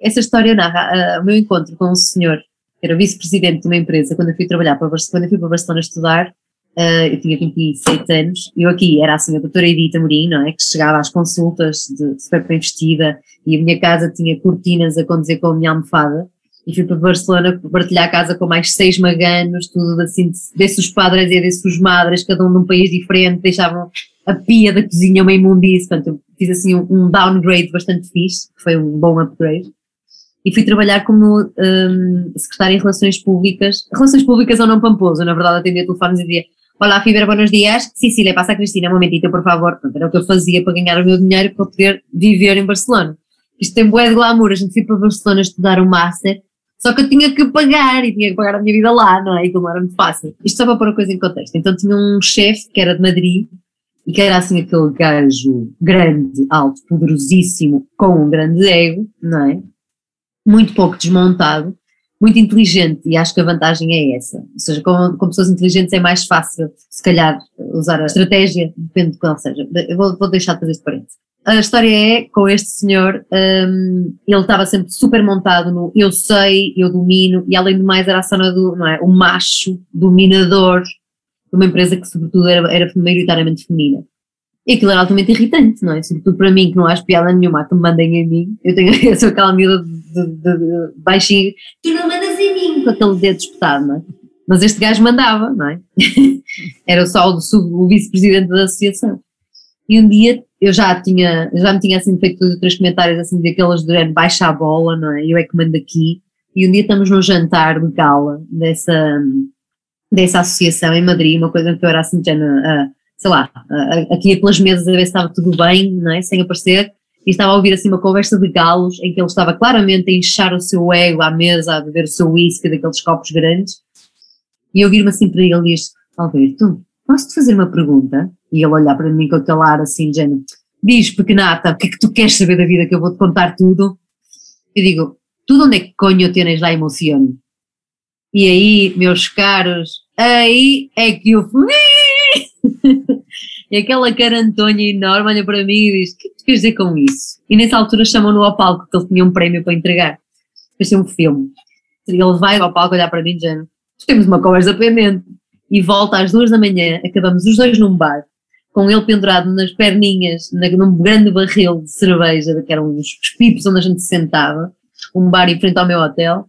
essa história narra uh, o meu encontro com um senhor, que era vice-presidente de uma empresa, quando eu fui trabalhar para Barcelona, quando eu fui para Barcelona estudar, Uh, eu tinha 27 anos, eu aqui era assim a doutora Edita Morim, não é? Que chegava às consultas de super bem vestida e a minha casa tinha cortinas a condizer com a minha almofada. E fui para Barcelona partilhar a casa com mais seis maganos, tudo assim, desses padres e desses os madres, cada um de um país diferente, deixavam a pia da cozinha uma imundície, portanto fiz assim um downgrade bastante fixe, que foi um bom upgrade. E fui trabalhar como um, secretária em Relações Públicas, Relações Públicas ou não Pamposo, na verdade atendia telefones e dizia Olá, Fibra, buenos dias. Le passa a Cristina, um momentito, por favor. Era o que eu fazia para ganhar o meu dinheiro para poder viver em Barcelona. Isto tem bué de glamour, a gente foi para Barcelona estudar um master, só que eu tinha que pagar e tinha que pagar a minha vida lá, não é? E como era muito fácil. Isto só para pôr a coisa em contexto. Então tinha um chefe que era de Madrid e que era assim aquele gajo grande, alto, poderosíssimo, com um grande ego, não é? Muito pouco desmontado muito inteligente e acho que a vantagem é essa. Ou seja, com, com pessoas inteligentes é mais fácil, se calhar, usar a estratégia, depende de qual seja. Eu vou, vou deixar de fazer este parênteses. A história é com este senhor, um, ele estava sempre super montado no eu sei, eu domino, e além do mais era a zona do, não é, o macho dominador de uma empresa que sobretudo era, era maioritariamente feminina. E aquilo era altamente irritante, não é? Sobretudo para mim, que não acho piada nenhuma que me mandem em mim. Eu, tenho, (laughs) eu sou aquela miúda de, de, de baixinho, tu não mandas em mim, com aquele dedo espetado, não é? Mas este gajo mandava, não é? (laughs) era só o, o vice-presidente da associação. E um dia eu já tinha, já me tinha assim feito dois ou três comentários assim daquelas de baixa a bola, não é? Eu é que mando aqui. E um dia estamos num jantar de gala dessa, dessa associação em Madrid, uma coisa que eu era assim, já na, sei lá, aqui pelas mesas a ver se estava tudo bem, não é? Sem aparecer, e estava a ouvir assim uma conversa de galos em que ele estava claramente a inchar o seu ego à mesa, a beber o seu whisky daqueles copos grandes, e eu vir-me assim para ele e disse, Alberto, posso-te fazer uma pergunta? E ele olhar para mim com aquele ar assim, género, diz pequenata, o que é que tu queres saber da vida que eu vou-te contar tudo? Eu digo, tudo onde é que conho tens lá emoção? E aí, meus caros, aí é que eu fui (laughs) e aquela cara Antônia enorme olha para mim e diz: O que é que tu queres dizer com isso? E nessa altura chamam-no ao palco, que ele tinha um prémio para entregar. Fez um filme. Ele vai ao palco olhar para mim e diz: Temos uma conversa pendente. E volta às duas da manhã, acabamos os dois num bar, com ele pendurado nas perninhas, num grande barril de cerveja, que eram os pipos onde a gente se sentava, um bar em frente ao meu hotel.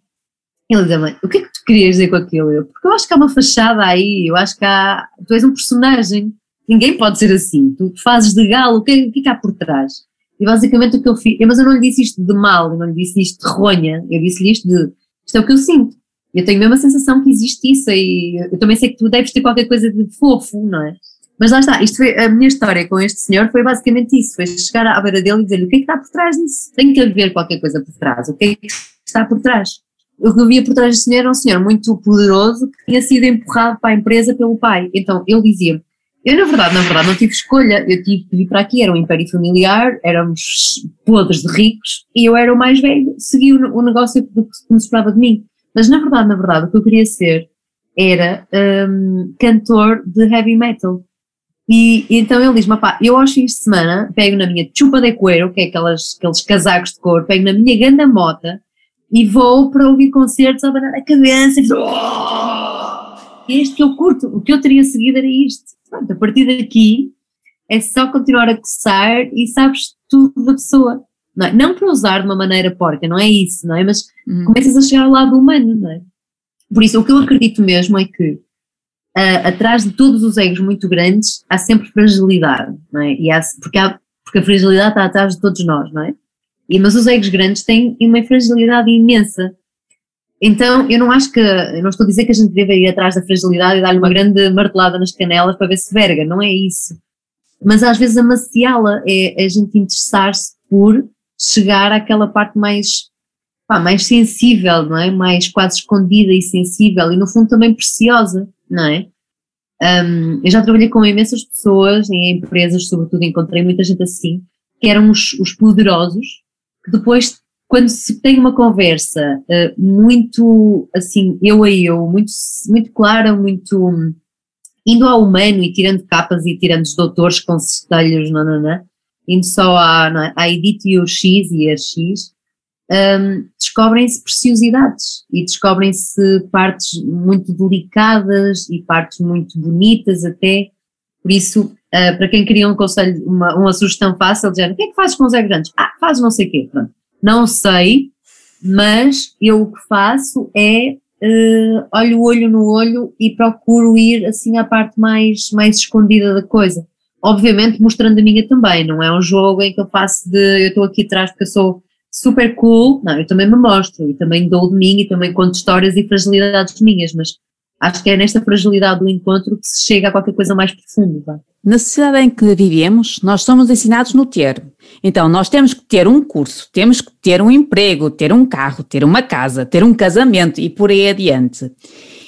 Ele dizia-me, o que é que tu querias dizer com aquilo? Eu, porque eu acho que há uma fachada aí, eu acho que há, tu és um personagem, ninguém pode ser assim, tu fazes de galo, o que, é, é que há por trás? E basicamente o que eu fiz, mas eu não lhe disse isto de mal, eu não lhe disse isto de ronha, eu disse-lhe isto de, isto é o que eu sinto. Eu tenho mesmo a sensação que existe isso e eu também sei que tu deves ter qualquer coisa de fofo, não é? Mas lá está, isto foi, a minha história com este senhor foi basicamente isso, foi chegar à beira dele e dizer-lhe o que é que está por trás disso? Tem que haver qualquer coisa por trás, o que é que está por trás? O que eu via por trás deste senhor era um senhor muito poderoso que tinha sido empurrado para a empresa pelo pai. Então ele dizia: Eu, na verdade, na verdade, não tive escolha, eu tive que vir para aqui, era um império familiar, éramos podres de ricos e eu era o mais velho, segui o, o negócio do que me esperava de mim. Mas na verdade, na verdade, o que eu queria ser era um, cantor de heavy metal. E, e então ele diz-me, pá, eu aos fins de semana pego na minha chupa de coelho, que é aquelas, aqueles casacos de cor, pego na minha ganda mota e vou para ouvir concertos a abanar a cabeça e dizer, oh! este que eu curto, o que eu teria seguido era isto. Pronto, a partir daqui é só continuar a coçar e sabes tudo da pessoa. Não, é? não para usar de uma maneira porca, não é isso, não é? Mas uhum. começas a chegar ao lado humano, não é? Por isso, o que eu acredito mesmo é que uh, atrás de todos os egos muito grandes há sempre fragilidade, não é? E há, porque, há, porque a fragilidade está atrás de todos nós, não é? E, mas os egos grandes têm uma fragilidade imensa. Então, eu não acho que, eu não estou a dizer que a gente deve ir atrás da fragilidade e dar-lhe uma grande martelada nas canelas para ver se verga, não é isso. Mas às vezes amaciá-la é, a gente interessar-se por chegar àquela parte mais, pá, mais sensível, não é? Mais quase escondida e sensível e no fundo também preciosa, não é? Um, eu já trabalhei com imensas pessoas em empresas, sobretudo encontrei muita gente assim, que eram os, os poderosos, depois, quando se tem uma conversa uh, muito assim, eu a eu, muito, muito clara, muito um, indo ao humano e tirando capas e tirando os doutores com cestelhos, não, não, não, indo só à, não, é, à Edith e o X e a X, um, descobrem-se preciosidades e descobrem-se partes muito delicadas e partes muito bonitas até, por isso Uh, para quem queria um conselho, uma, uma sugestão fácil, dizendo, o que é que fazes com os grandes? Ah, fazes não sei o quê, pronto. Não sei, mas eu o que faço é uh, olho o olho no olho e procuro ir assim à parte mais, mais escondida da coisa. Obviamente mostrando a minha também, não é um jogo em que eu faço de eu estou aqui atrás porque eu sou super cool, não, eu também me mostro e também dou de mim e também conto histórias e fragilidades minhas, mas acho que é nesta fragilidade do encontro que se chega a qualquer coisa mais profunda. Na sociedade em que vivemos, nós somos ensinados no ter. Então, nós temos que ter um curso, temos que ter um emprego, ter um carro, ter uma casa, ter um casamento e por aí adiante.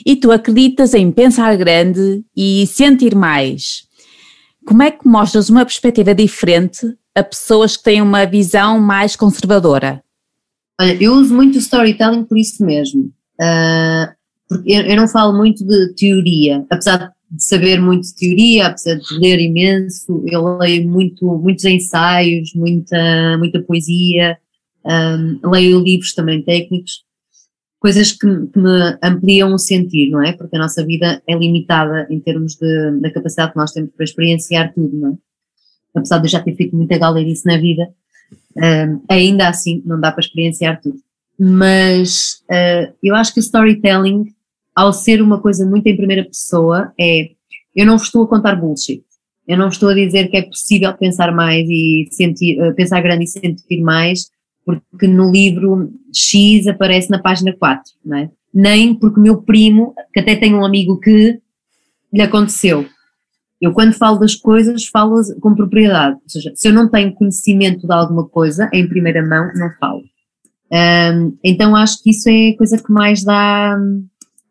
E tu acreditas em pensar grande e sentir mais. Como é que mostras uma perspectiva diferente a pessoas que têm uma visão mais conservadora? Olha, eu uso muito o storytelling por isso mesmo. Uh, porque eu, eu não falo muito de teoria, apesar de saber muito de teoria, apesar de ler imenso, eu leio muito, muitos ensaios, muita, muita poesia, um, leio livros também técnicos, coisas que, que, me ampliam o sentir, não é? Porque a nossa vida é limitada em termos de, da capacidade que nós temos para experienciar tudo, não é? Apesar de eu já ter feito muita galerice na vida, um, ainda assim não dá para experienciar tudo. Mas uh, eu acho que o storytelling ao ser uma coisa muito em primeira pessoa, é eu não estou a contar bullshit. Eu não estou a dizer que é possível pensar mais e sentir, eh, pensar grande e sentir mais, porque no livro X aparece na página 4, não é? Nem porque meu primo, que até tem um amigo que lhe aconteceu. Eu quando falo das coisas, falo com propriedade. Ou seja, se eu não tenho conhecimento de alguma coisa, em primeira mão, não falo. Um, então acho que isso é a coisa que mais dá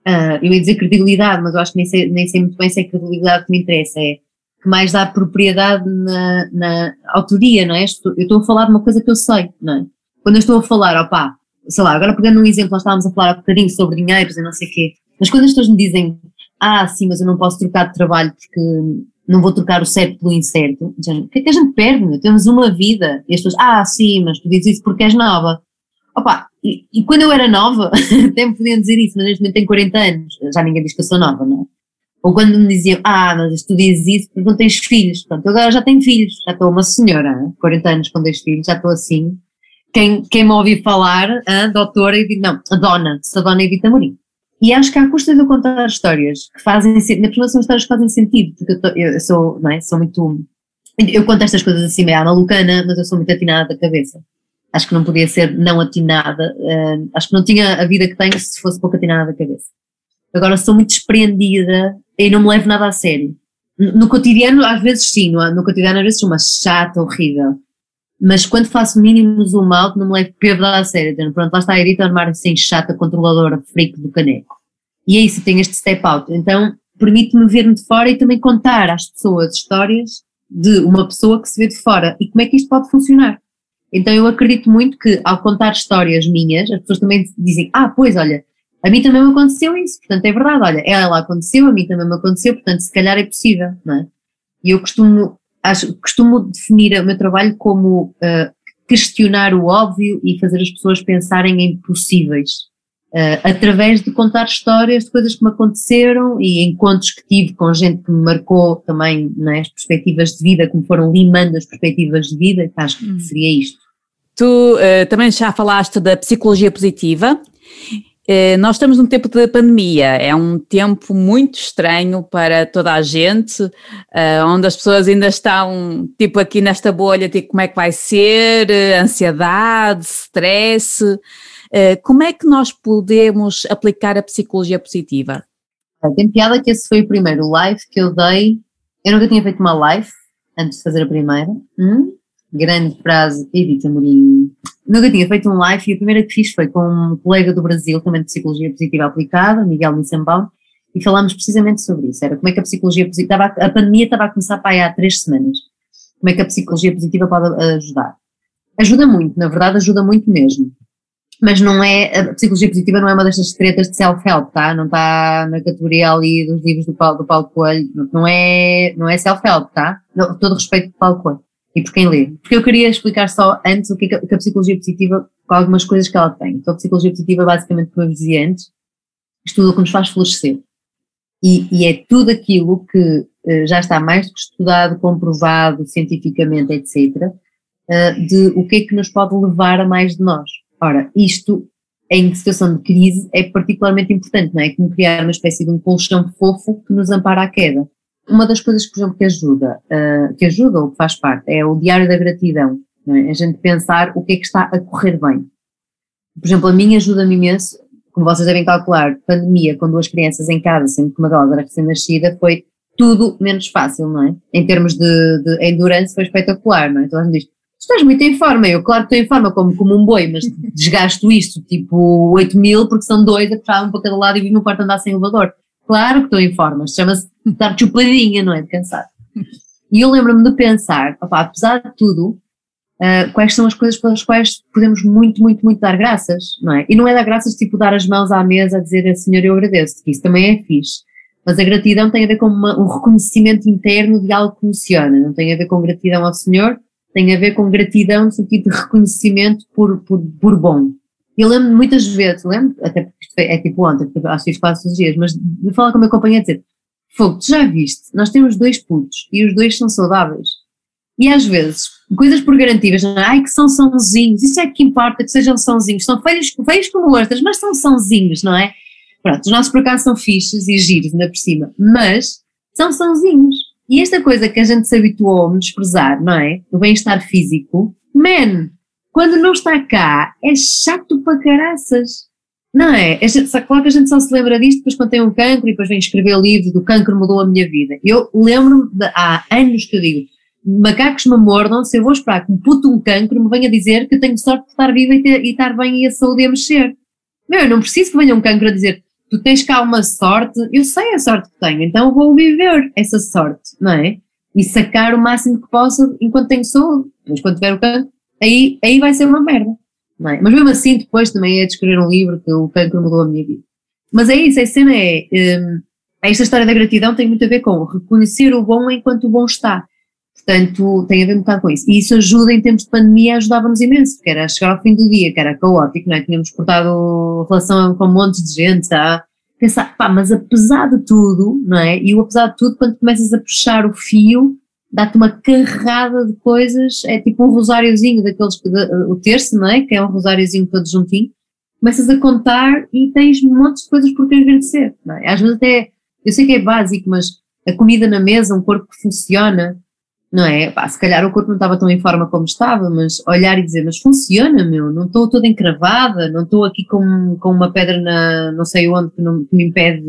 uh, eu ia dizer credibilidade, mas eu acho que nem sei, nem sei muito bem se é credibilidade que me interessa, é que mais dá propriedade na, na autoria, não é? Eu estou a falar de uma coisa que eu sei, não é? Quando eu estou a falar, opá, sei lá, agora pegando um exemplo, nós estávamos a falar há bocadinho sobre dinheiros e não sei o quê, mas quando as pessoas me dizem, ah, sim, mas eu não posso trocar de trabalho porque não vou trocar o certo pelo incerto. O que é que a gente perde? Temos uma vida. E as pessoas, ah, sim, mas tu dizes isso porque és nova. Opa, e, e quando eu era nova, (laughs) até me podiam dizer isso, mas neste momento tenho 40 anos, já ninguém diz que eu sou nova, não é? Ou quando me diziam, ah, mas tu dizes isso porque não tens filhos. Portanto, eu agora já tenho filhos, já estou uma senhora, 40 anos com dois filhos, já estou assim. Quem, quem me ouve falar, a doutora, e digo, não, a dona, a dona Edita Mourinho. E acho que à custa de eu contar histórias que fazem sentido, na primeira são histórias que fazem sentido, porque eu, tô, eu sou, não é, sou muito, eu conto estas coisas assim meio à malucana, mas eu sou muito atinada da cabeça. Acho que não podia ser não atinada, uh, acho que não tinha a vida que tenho se fosse pouco atinada da cabeça. Agora sou muito desprendida e não me levo nada a sério. No cotidiano, às vezes sim, no, no cotidiano, às vezes sou uma chata, horrível. Mas quando faço mínimo zoom out, não me levo perda a sério. Então, pronto, lá está a Edita armar sem chata, controladora, freak do caneco. E é isso, tenho este step out. Então, permite-me ver-me de fora e também contar às pessoas histórias de uma pessoa que se vê de fora e como é que isto pode funcionar. Então, eu acredito muito que ao contar histórias minhas, as pessoas também dizem: Ah, pois, olha, a mim também me aconteceu isso, portanto é verdade, olha, ela aconteceu, a mim também me aconteceu, portanto se calhar é possível, não é? E eu costumo, acho, costumo definir o meu trabalho como uh, questionar o óbvio e fazer as pessoas pensarem em possíveis, uh, através de contar histórias de coisas que me aconteceram e encontros que tive com gente que me marcou também é, as perspectivas de vida, como foram limando as perspectivas de vida, acho que hum. seria isto. Tu uh, também já falaste da psicologia positiva eh, nós estamos num tempo de pandemia, é um tempo muito estranho para toda a gente, onde as pessoas ainda estão, tipo, aqui nesta bolha, tipo, como é que vai ser, ansiedade, stress. Como é que nós podemos aplicar a psicologia positiva? Tem piada que esse foi o primeiro live que eu dei. Eu nunca tinha feito uma live antes de fazer a primeira. Hum? grande frase, Edith Amorim. Nunca tinha feito um live e a primeira que fiz foi com um colega do Brasil, também de Psicologia Positiva Aplicada, Miguel Nissenbaum, e falámos precisamente sobre isso. Era como é que a psicologia positiva, a pandemia estava a começar para aí há três semanas. Como é que a psicologia positiva pode ajudar? Ajuda muito, na verdade ajuda muito mesmo. Mas não é, a psicologia positiva não é uma destas tretas de self-help, tá? Não está na categoria ali dos livros do Paulo, do Paulo Coelho, não é, não é self-help, tá? todo respeito do Paulo Coelho e por quem lê. Porque eu queria explicar só antes o que é que a psicologia positiva, com algumas coisas que ela tem. Então, a psicologia positiva, basicamente, como eu dizia antes, estuda o que nos faz florescer. E, e é tudo aquilo que uh, já está mais do que estudado, comprovado cientificamente, etc., eh, de o que é que nos pode levar a mais de nós. Ora, isto em situação de crise é particularmente importante, não é? Como criar uma espécie de um colchão fofo que nos ampara à queda. Uma das coisas, por exemplo, que ajuda, uh, que ajuda ou que faz parte é o diário da gratidão. É? A gente pensar o que é que está a correr bem. Por exemplo, a mim ajuda-me imenso, como vocês devem calcular, pandemia com duas crianças em casa, sendo que uma delas era recém-nascida, foi tudo menos fácil, não é? Em termos de, de endurance foi espetacular, não é? Então a gente diz, estás muito em forma, eu claro que estou em forma como, como um boi, mas desgasto isto tipo 8 mil porque são dois a puxar um para cada lado e vivo no quarto andar sem elevador. Claro que estou em forma, chama-se estar chupadinha, não é? De cansar. E eu lembro-me de pensar, opa, apesar de tudo, uh, quais são as coisas pelas quais podemos muito, muito, muito dar graças, não é? E não é dar graças tipo dar as mãos à mesa a dizer, Senhor, eu agradeço, que isso também é fixe. Mas a gratidão tem a ver com uma, um reconhecimento interno de algo que funciona, não tem a ver com gratidão ao Senhor, tem a ver com gratidão no sentido de reconhecimento por, por, por bom. Eu lembro muitas vezes, lembro, até porque é tipo ontem, acho que quase os dias, mas de falar com a minha companhia dizer, Fogo, tu já viste, nós temos dois putos e os dois são saudáveis. E às vezes, coisas por garantidas, ai que são sãozinhos, isso é que importa que sejam sãozinhos, são feios, feios como outras, mas são sãozinhos, não é? Pronto, os nossos por acaso são fixos e giros ainda por cima, mas são sãozinhos. E esta coisa que a gente se habituou a desprezar, não é? O bem-estar físico, man, quando não está cá, é chato para caraças. Não é? A gente, claro que a gente só se lembra disto depois quando tem um cancro e depois vem escrever livros do cancro mudou a minha vida. Eu lembro-me há anos que eu digo, macacos me mordam, se eu vou esperar que me puto um cancro me venha dizer que eu tenho sorte de estar viva e, ter, e estar bem e a saúde a mexer. Meu, eu não preciso que venha um cancro a dizer tu tens cá uma sorte, eu sei a sorte que tenho, então vou viver essa sorte, não é? E sacar o máximo que possa enquanto tenho saúde. Mas quando tiver o cancro, aí, aí vai ser uma merda. É? Mas mesmo assim, depois também é de escrever um livro que o cancro mudou a minha vida. Mas é isso, a cena é, um, esta história da gratidão tem muito a ver com reconhecer o bom enquanto o bom está. Portanto, tem a ver um bocado com isso. E isso ajuda em tempos de pandemia, ajudava-nos imenso, porque era chegar ao fim do dia, que era caótico, não é? Tínhamos cortado relação com um monte de gente, tá? Pensar, pá, mas apesar de tudo, não é? E o apesar de tudo, quando começas a puxar o fio, dá-te uma carrada de coisas, é tipo um rosáriozinho daqueles, o terço, não é? Que é um rosáriozinho todo juntinho. Começas a contar e tens montes de coisas por que agradecer, não é? Às vezes até, eu sei que é básico, mas a comida na mesa, um corpo que funciona, não é? Pá, se calhar o corpo não estava tão em forma como estava, mas olhar e dizer, mas funciona, meu, não estou toda encravada, não estou aqui com, com uma pedra na não sei onde que, não, que me impede.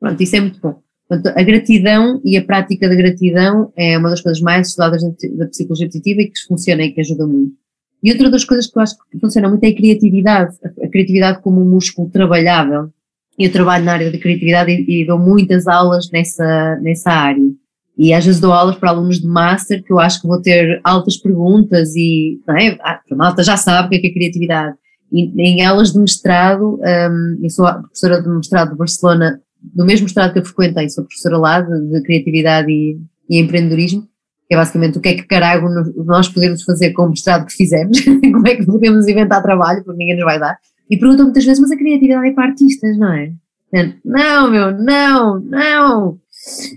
Pronto, isso é muito bom. Portanto, a gratidão e a prática da gratidão é uma das coisas mais estudadas da psicologia positiva e que funciona e que ajuda muito. E outra das coisas que eu acho que funciona muito é a criatividade, a criatividade como um músculo trabalhável. Eu trabalho na área da criatividade e, e dou muitas aulas nessa, nessa área. E às vezes dou aulas para alunos de Master que eu acho que vou ter altas perguntas e, não é? Ah, a malta já sabe o que é, que é criatividade. E em aulas de mestrado, um, eu sou professora de mestrado de Barcelona, do mesmo mestrado que eu frequentei, sou professora lá de, de criatividade e, e, empreendedorismo, que é basicamente o que é que carago nós podemos fazer com o mestrado que fizemos, (laughs) como é que podemos inventar trabalho, porque ninguém nos vai dar. E perguntam muitas vezes, mas a criatividade é para artistas, não é? Não, meu, não, não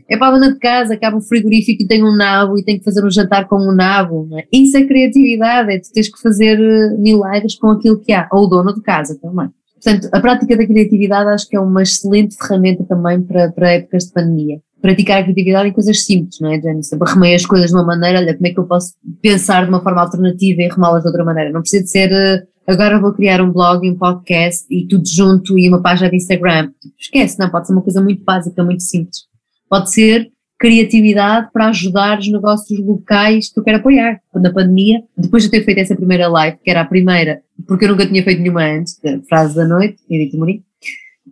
é para a dona de casa, acaba o frigorífico e tem um nabo e tem que fazer um jantar com um nabo. É? Isso é criatividade, é tu tens que fazer eh, milagres com aquilo que há, ou o dono de casa também. Portanto, a prática da criatividade acho que é uma excelente ferramenta também para, para épocas de pandemia. Praticar a criatividade em coisas simples, não é? Sempre arrumei as coisas de uma maneira, olha, como é que eu posso pensar de uma forma alternativa e arrumá-las de outra maneira? Não precisa de ser, eh, agora vou criar um blog, um podcast e tudo junto e uma página de Instagram. Esquece, não, pode ser uma coisa muito básica, muito simples. Pode ser criatividade para ajudar os negócios locais que eu quero apoiar. Na pandemia, depois de ter feito essa primeira live, que era a primeira, porque eu nunca tinha feito nenhuma antes, frase da noite, Edith Mourinho,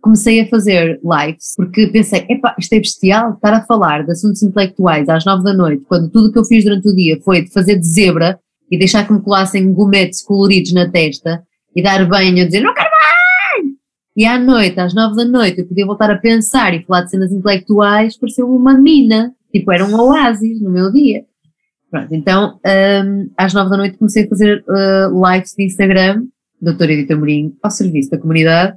comecei a fazer lives, porque pensei, epá, isto é bestial, estar a falar de assuntos intelectuais às nove da noite, quando tudo o que eu fiz durante o dia foi de fazer de zebra e deixar que me colassem gometes coloridos na testa e dar banho a dizer, não quero e à noite, às nove da noite, eu podia voltar a pensar e falar de cenas intelectuais, pareceu uma mina, tipo, era um oásis no meu dia. Pronto, então, um, às nove da noite comecei a fazer uh, lives de Instagram, doutora Edita Mourinho, ao serviço da comunidade,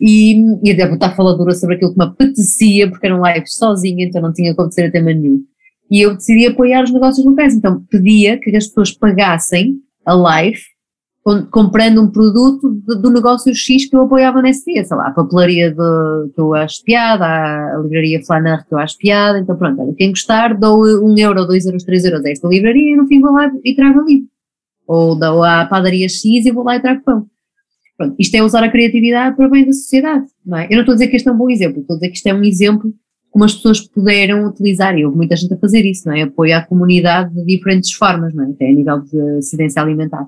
e, e até estar faladora sobre aquilo que me apetecia, porque eram lives sozinha, então não tinha como ser até nenhum. E eu decidi apoiar os negócios locais, então pedia que as pessoas pagassem a live comprando um produto do negócio X que eu apoiava nesse dia, sei lá, a papelaria de, que eu acho piada, a livraria Flaner que eu acho piada, então pronto, olha, quem gostar dou um euro, dois euros, três euros a esta livraria e no fim vou lá e trago ali. Ou dou à padaria X e vou lá e trago pão. Pronto, isto é usar a criatividade para bem da sociedade, não é? Eu não estou a dizer que este é um bom exemplo, estou a dizer que isto é um exemplo como as pessoas puderam utilizar, e houve muita gente a fazer isso, não é? Apoio à comunidade de diferentes formas, não é? Até a nível de assistência alimentar.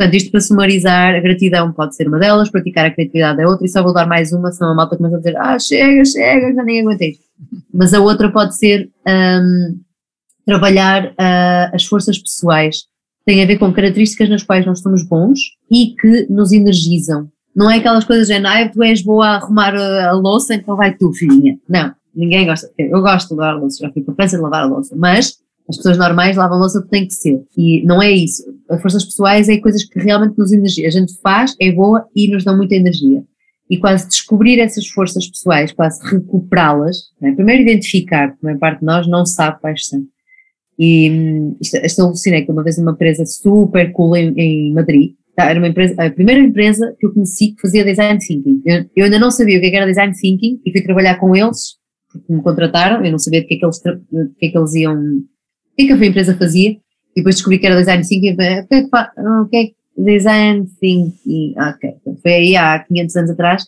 Portanto, isto para sumarizar, a gratidão pode ser uma delas, praticar a criatividade é outra, e só vou dar mais uma, senão a malta começa a dizer, ah, chega, chega, já nem aguentei. Mas a outra pode ser um, trabalhar uh, as forças pessoais. Tem a ver com características nas quais nós somos bons e que nos energizam. Não é aquelas coisas de, ah, tu és boa a arrumar a, a louça, então vai tu, filhinha. Não, ninguém gosta. Eu gosto de lavar a louça, já fui para de lavar a louça, mas as pessoas normais lavam louça porque tem que ser. E não é isso. As forças pessoais é coisas que realmente nos energia. A gente faz, é boa e nos dão muita energia. E quase descobrir essas forças pessoais, quase recuperá-las, é? primeiro identificar, porque a parte de nós não sabe quais são. E hum, isto, isto alucinei que uma vez uma empresa super cool em, em Madrid, tá? era uma empresa, a primeira empresa que eu conheci que fazia design thinking. Eu, eu ainda não sabia o que era design thinking e fui trabalhar com eles, porque me contrataram, eu não sabia de que é que eles, de que é que eles iam o que é que a empresa fazia? E depois descobri que era design thinking, o é o que, é que design thinking, ok, foi aí há 500 anos atrás,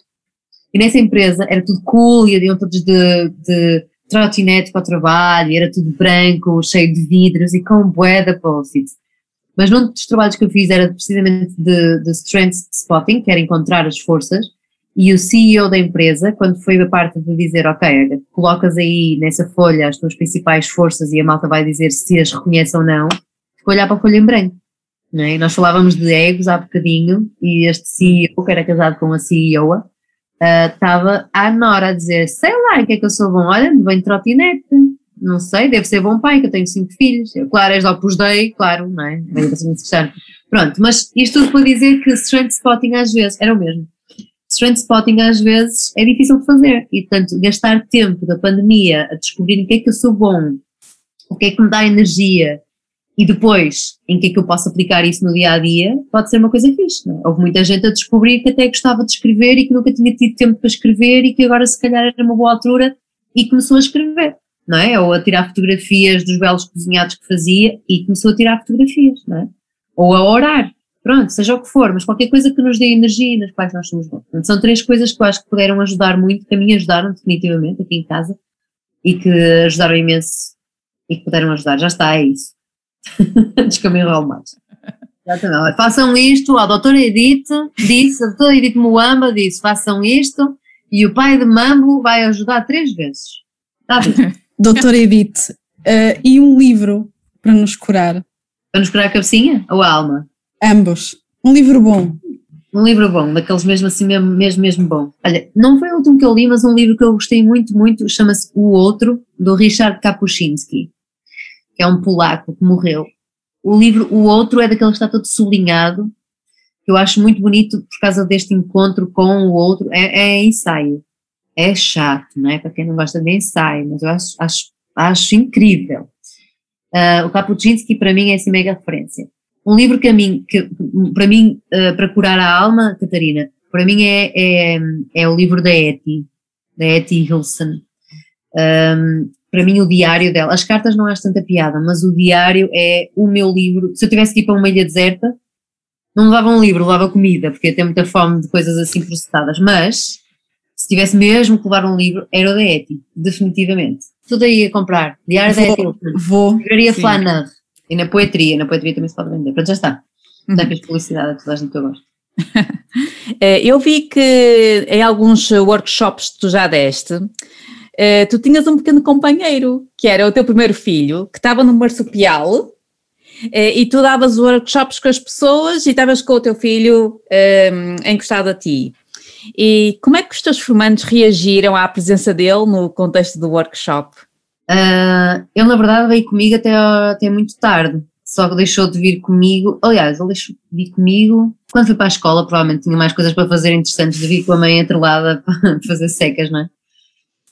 e nessa empresa era tudo cool, e iam todos de, de trotinete para o trabalho, era tudo branco, cheio de vidros e com bué de post-its. Mas num dos trabalhos que eu fiz era precisamente de, de strength spotting, que era encontrar as forças, e o CEO da empresa, quando foi a parte de dizer, ok, colocas aí nessa folha as tuas principais forças e a malta vai dizer se as reconhece ou não, ficou olhar para a folha em branco. Não é? Nós falávamos de egos há bocadinho e este CEO, que era casado com a CEO, estava a Nora a dizer, sei lá, o que é que eu sou bom? Olha, vem de trotinete, não sei, deve ser bom pai, que eu tenho cinco filhos. Eu, claro, és Opus Dei, claro, não é? Bem, Pronto, mas isto tudo para dizer que strength spotting às vezes, era o mesmo, strength spotting às vezes é difícil de fazer e, portanto, gastar tempo da pandemia a descobrir o que é que eu sou bom, o que é que me dá energia e depois em que é que eu posso aplicar isso no dia a dia, pode ser uma coisa fixe. Não é? Houve muita gente a descobrir que até gostava de escrever e que nunca tinha tido tempo para escrever e que agora, se calhar, era uma boa altura e começou a escrever, não é? Ou a tirar fotografias dos belos cozinhados que fazia e começou a tirar fotografias, não é? Ou a orar, pronto, seja o que for, mas qualquer coisa que nos dê energia e nas quais nós somos bons. Portanto, são três coisas que eu acho que puderam ajudar muito, que a mim ajudaram definitivamente aqui em casa e que ajudaram imenso e que puderam ajudar. Já está, é isso. (laughs) Descaminhou mais. Exatamente. Façam isto, a doutora Edith disse, a doutora Edith Moamba disse, façam isto e o pai de Mambo vai ajudar três vezes. Está bem. (laughs) doutora Edith, uh, e um livro para nos curar? Para nos curar a cabecinha ou a alma? Ambos. Um livro bom. Um livro bom, daqueles mesmo assim, mesmo, mesmo, mesmo bom. Olha, não foi o último que eu li, mas um livro que eu gostei muito, muito, chama-se O Outro, do Richard Kapuscinski, que é um polaco que morreu. O livro O Outro é daquele que está todo sublinhado, que eu acho muito bonito por causa deste encontro com o outro. É, é ensaio. É chato, não é? Para quem não gosta de ensaio, mas eu acho, acho, acho incrível. Uh, o Kapuscinski para mim é assim mega referência. Um livro que, a mim, que para mim, uh, para curar a alma, Catarina, para mim é, é, é o livro da Etty, da Etty Hilson. Um, para mim o diário dela, as cartas não acho tanta piada, mas o diário é o meu livro. Se eu tivesse que ir para uma ilha deserta, não levava um livro, levava comida, porque eu tenho muita fome de coisas assim processadas, mas se tivesse mesmo que levar um livro, era o da Etty, definitivamente. Tudo aí a comprar, diário da Etty. Vou. Livraria Flanner. E na poetria, na poetria também se pode vender. Pronto, já está. Já fiz publicidade a toda a gente que eu gosto. (laughs) Eh, eu vi que em alguns workshops que tu já deste, eh, tu tinhas um pequeno companheiro, que era o teu primeiro filho, que estava no marsupial, eh, e tu davas workshops com as pessoas e estavas com o teu filho encostado a ti. E como é que os teus formandos reagiram à presença dele no contexto do workshop? Uh, ele, na verdade, veio comigo até, até muito tarde, só que deixou de vir comigo. Aliás, ele deixou de vir comigo quando fui para a escola. Provavelmente tinha mais coisas para fazer interessantes de vir com a mãe entrelada (laughs) para fazer secas, não é?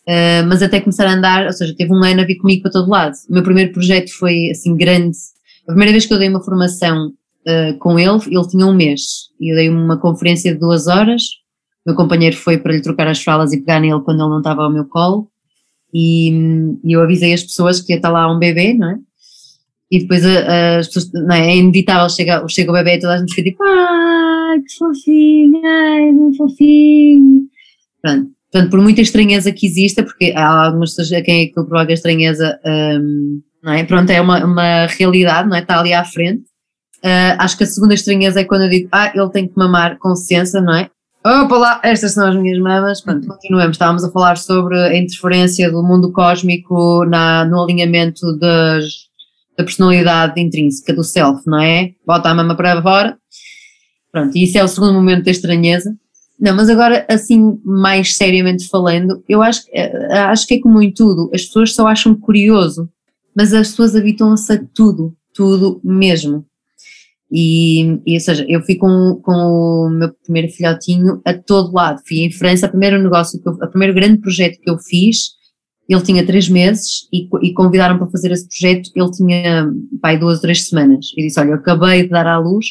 Uh, mas até começar a andar, ou seja, teve um ano a vir comigo para todo lado. O meu primeiro projeto foi assim grande. A primeira vez que eu dei uma formação uh, com ele, ele tinha um mês e eu dei uma conferência de duas horas. O meu companheiro foi para lhe trocar as falas e pegar nele quando ele não estava ao meu colo e, e, eu avisei as pessoas que ia estar lá um bebê, não é? E depois as pessoas, não é? é inevitável, chega, chega o bebê e toda a gente fica tipo, ai, que fofinho, ai, que fofinho. Pronto. Portanto, por muita estranheza que exista, porque há algumas pessoas a quem é que provoca estranheza, um, não é? Pronto, é uma, uma realidade, não é? Está ali à frente. Uh, acho que a segunda estranheza é quando eu digo, ah, ele tem que mamar com ciência, não é? Opa lá, estas são as minhas mamas. Pronto, continuamos. Estávamos a falar sobre a interferência do mundo cósmico na, no alinhamento das, da personalidade intrínseca do self, não é? Bota a mama para fora. Pronto, e isso é o segundo momento da estranheza. Não, mas agora, assim, mais seriamente falando, eu acho, eh, acho que é como em tudo, as pessoas só acham curioso, mas as pessoas habituam-se a tudo, tudo mesmo. E, e, ou seja, eu fui com, com o meu primeiro filhotinho a todo lado. Fui em França, o primeiro negócio, que eu, o primeiro grande projeto que eu fiz, ele tinha três meses e, e convidaram para fazer esse projeto, ele tinha, pai, duas ou três semanas. E disse, olha, eu acabei de dar à luz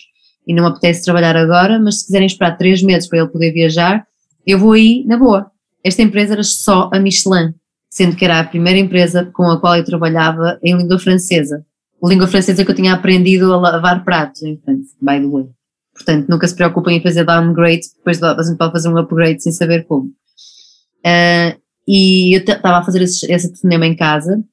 e não me apetece trabalhar agora, mas se quiserem esperar três meses para ele poder viajar, eu vou aí na boa. Esta empresa era só a Michelin, sendo que era a primeira empresa com a qual eu trabalhava em língua francesa língua francesa que eu tinha aprendido a lavar pratos em by the way. Portanto, nunca se preocupem em fazer downgrade, depois a gente pode fazer um upgrade sem saber como. Uh, e eu estava a fazer esse, esse em casa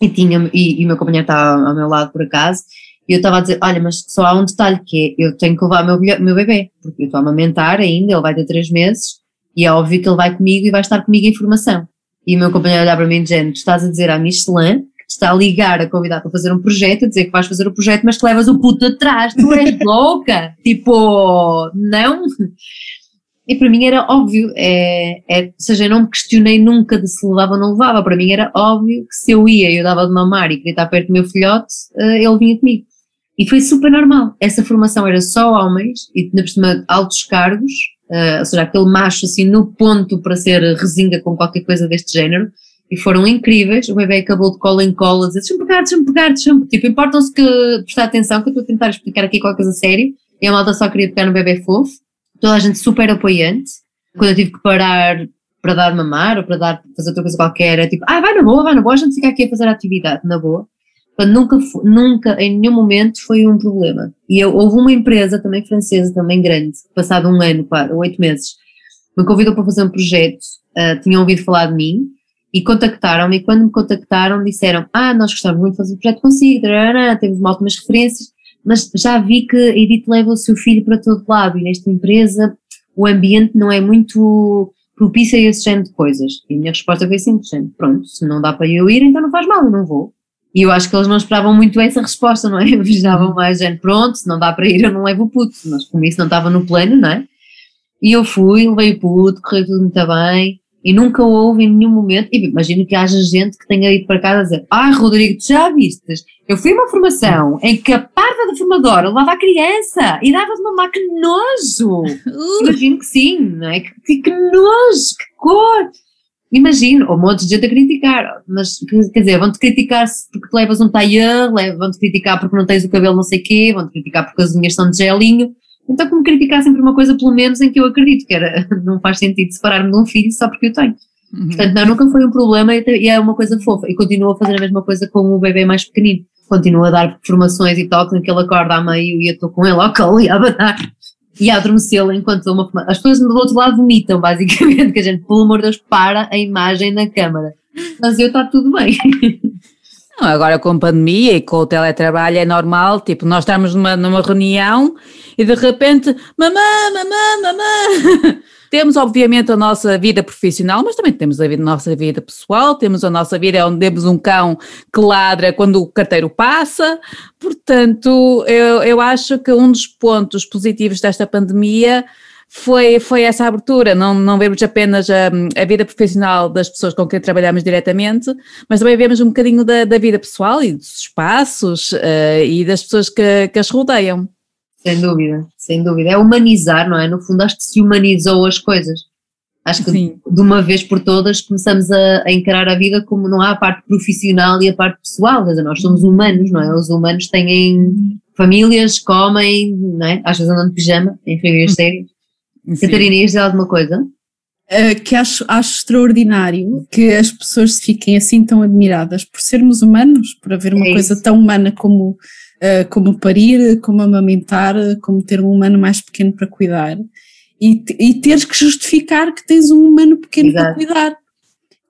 e tinha e, e o meu companheiro estava ao meu lado por acaso e eu estava a dizer, olha, mas só há um detalhe que é, eu tenho que levar o meu, meu bebê, porque eu estou a amamentar ainda, ele vai ter três meses e é óbvio que ele vai comigo e vai estar comigo em formação. E o meu companheiro olhar para mim dizendo, tu estás a dizer à Michelin está a ligar a convidar para fazer um projeto, a dizer que vais fazer o projeto, mas que levas o puto atrás, tu és (laughs) louca, tipo, não. E para mim era óbvio, é, é, ou seja, eu não me questionei nunca de se levava ou não levava, para mim era óbvio que se eu ia e eu dava de mamar e queria estar perto do meu filhote, eh, ele vinha comigo. E foi super normal. Essa formação era só homens e, por cima, altos cargos, uh, ou seja, aquele macho assim no ponto para ser resinga com qualquer coisa deste género, e foram incríveis. O bebê acabou de cola em cola, dizer: deixa-me pegar, deixa-me pegar, deixa-me. Tipo, importam-se que prestar atenção, que eu estou a tentar explicar aqui qualquer coisa sério, e a malta só queria pegar no bebê fofo. Toda a gente super apoiante. Quando eu tive que parar para dar mamar ou para dar, fazer outra coisa qualquer, é tipo, ah, vai na boa, vai na boa, a gente fica aqui a fazer a atividade, na boa. Portanto, nunca, nunca, em nenhum momento foi um problema. E eu, houve uma empresa também francesa, também grande, passado um ano, para oito meses, me convidou para fazer um projeto, uh, tinham ouvido falar de mim e contactaram-me. E quando me contactaram, disseram: Ah, nós gostávamos muito de fazer o projeto consigo, temos ótimas referências, mas já vi que a Edith leva o seu filho para todo lado e nesta empresa o ambiente não é muito propício a esse género de coisas. E a minha resposta foi simples: pronto, se não dá para eu ir, então não faz mal, eu não vou. E eu acho que eles não esperavam muito essa resposta, não é? Esperavam uhum. mais, gente, pronto, se não dá para ir, eu não levo o puto. Mas como isso não estava no plano, não é? E eu fui, levei o puto, correu tudo muito bem. E nunca houve em nenhum momento, e imagino que haja gente que tenha ido para casa a dizer, ah Rodrigo, tu já vistes? Eu fui a uma formação em que a parva da formadora levava a criança e dava de mamar, que nojo! Uh. Imagino que sim, não é? Que, que, que nojo, que cor! imagino, ou um monte de gente a criticar, mas quer dizer, vão-te criticar porque levas um tailleur, vão-te criticar porque não tens o cabelo não sei quê, vão-te criticar porque as unhas são de gelinho, então como criticar sempre uma coisa pelo menos em que eu acredito, que era, (laughs) não faz sentido separar-me de um filho só porque eu tenho. Uhum. Portanto, não, nunca foi um problema e é uma coisa fofa, e continuo a fazer a mesma coisa com o bebê mais pequenino, continuo a dar formações e toques em que ele acorda à meio e eu estou com ele ao colo e a abanar e a adormecê-lo enquanto uma As pessoas do outro lado vomitam, basicamente, que a gente, pelo amor de Deus, para a imagem na câmara. Mas eu está tudo bem. (laughs) Não, agora com a pandemia e com o teletrabalho é normal, tipo, nós estamos numa, numa reunião e de repente, mamã, mamã, mamã. (laughs) Temos, obviamente, a nossa vida profissional, mas também temos a, vida, nossa vida pessoal, temos a nossa vida onde temos um cão que ladra quando o carteiro passa. Portanto, eu, eu acho que um dos pontos positivos desta pandemia foi, foi essa abertura, não, não vemos apenas a, a, vida profissional das pessoas com quem trabalhamos diretamente, mas também vemos um bocadinho da, da vida pessoal e dos espaços uh, e das pessoas que, que as rodeiam. Sem dúvida, sem dúvida. É humanizar, não é? No fundo, acho que se humanizou as coisas. Acho que Sim. de uma vez por todas começamos a, a, encarar a vida como não há a parte profissional e a parte pessoal. Quer dizer, nós somos humanos, não é? Os humanos têm famílias, comem, não é? Às vezes andam de pijama, em reuniões sérias. Catarina, ias dizer alguma coisa? Uh, que acho, acho extraordinário que as pessoas fiquem assim tão admiradas por sermos humanos, por haver uma é coisa tão humana como uh, como parir, como amamentar, como ter um humano mais pequeno para cuidar e, e teres que justificar que tens um humano pequeno Exato. para cuidar.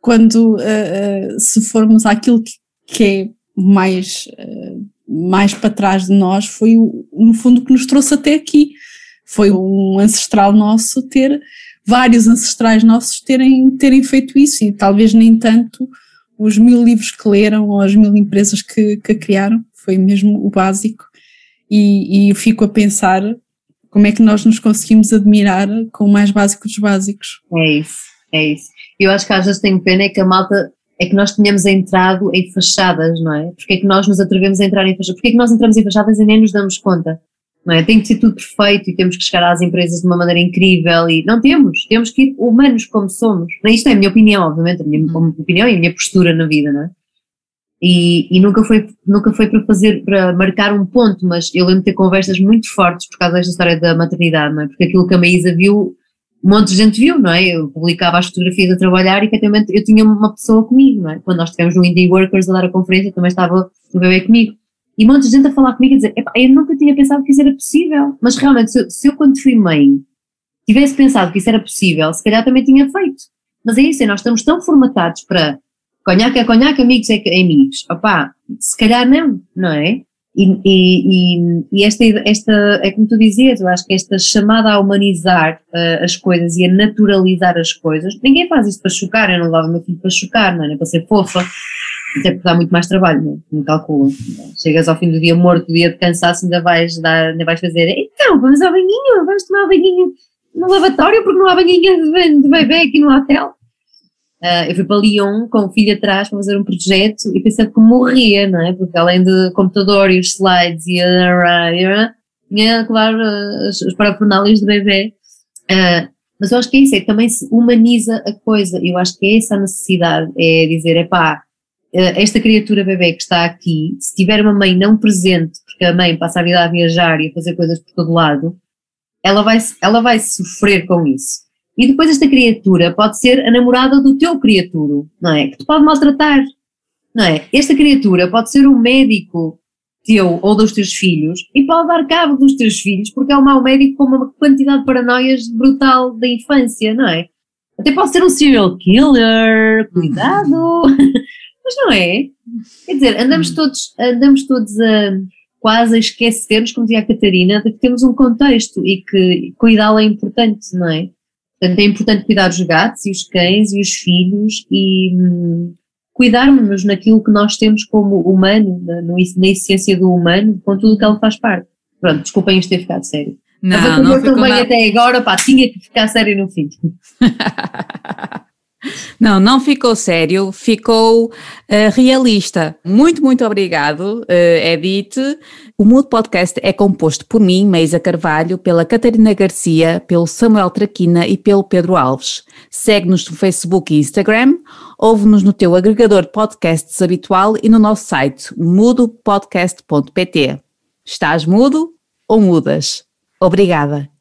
Quando, uh, se formos àquilo que, que é mais, mais para trás de nós, foi no fundo que nos trouxe até aqui. Foi um ancestral nosso ter, vários ancestrais nossos terem, terem feito isso e talvez nem tanto os mil livros que leram ou as mil empresas que, que criaram foi mesmo o básico. E, e fico a pensar como é que nós nos conseguimos admirar com o mais básico dos básicos. É isso, é isso. Eu acho que às vezes tenho pena é que a malta, é que nós tenhamos entrado em fachadas, não é? Porque é que nós nos atrevemos a entrar em fachadas? Porque é que nós entramos em fachadas e nem nos damos conta? Não é? Tem que ser tudo perfeito e temos que chegar às empresas de uma maneira incrível e não temos, temos que ir humanos como somos. Isto é a minha opinião, obviamente, a minha uhum. opinião e a minha postura na vida, não é? E, e, nunca foi nunca foi para fazer para marcar um ponto, mas eu lembro de ter conversas muito fortes por causa desta história da maternidade, não é? Porque aquilo que a Maísa viu, um monte de gente viu, não é? Eu publicava as fotografias a trabalhar e efetivamente eu tinha uma pessoa comigo, não é? Quando nós estivemos no Indie Workers a dar a conferência, também estava o bebê comigo. E um monte de gente a falar comigo a dizer, eu nunca tinha pensado que isso era possível, mas realmente se eu, se eu quando fui mãe tivesse pensado que isso era possível, se calhar também tinha feito. Mas é isso, é, nós estamos tão formatados para Conhaque é conhaque, amigos é, amigos. Opá, se calhar não, não é? E, e, e, esta, esta, é como tu dizias, eu acho que esta chamada a humanizar uh, as coisas e a naturalizar as coisas, ninguém faz isto para chocar, eu não lavo o meu filho para chocar, não é? Para ser fofa, até porque dá muito mais trabalho, não, é? não calcula. Chegas ao fim do dia morto, dia de cansaço, ainda vais, dar, ainda vais fazer, então, vamos ao banhinho, vamos tomar o banhinho. no lavatório porque não há banhinha de, bebê aqui no hotel. Uh, eu fui para Lyon com o filho atrás para fazer um projeto e pensei que morria, não é? Porque além do computador e os slides e a. tinha, claro, os, os parafernálios de bebê. Uh, mas eu acho que é isso, é que também se humaniza a coisa. Eu acho que é essa a necessidade, é dizer, é pá, esta criatura bebê que está aqui, se tiver uma mãe não presente, porque a mãe passa a vida a viajar e a fazer coisas por todo lado, ela vai, ela vai sofrer com isso. E depois esta criatura pode ser a namorada do teu criaturo, não é? Que te pode maltratar, não é? Esta criatura pode ser o médico teu ou dos teus filhos e pode dar cabo dos teus filhos porque é um mau médico com uma quantidade de paranoias brutal da infância, não é? Até pode ser um serial killer, cuidado, (laughs) mas não é? Quer dizer, andamos todos, andamos todos a quase a esquecer-nos, como dizia a Catarina, de que temos um contexto e que cuidá-lo é importante, não é? Portanto, é importante cuidar dos gatos e os cães e os filhos e hum, cuidarmos naquilo que nós temos como humano, na, na essência do humano, com tudo que ele faz parte. Pronto, desculpem isto ter ficado sério. Não, Mas ficou também até agora, pá, tinha que ficar sério no fim. (laughs) Não, não ficou sério, ficou uh, realista. Muito, muito obrigado, uh, Edith. O Mudo Podcast é composto por mim, Meisa Carvalho, pela Catarina Garcia, pelo Samuel Traquina e pelo Pedro Alves. Segue-nos no Facebook e Instagram, ouve-nos no teu agregador de podcasts habitual e no nosso site mudopodcast.pt. Estás mudo ou mudas? Obrigada.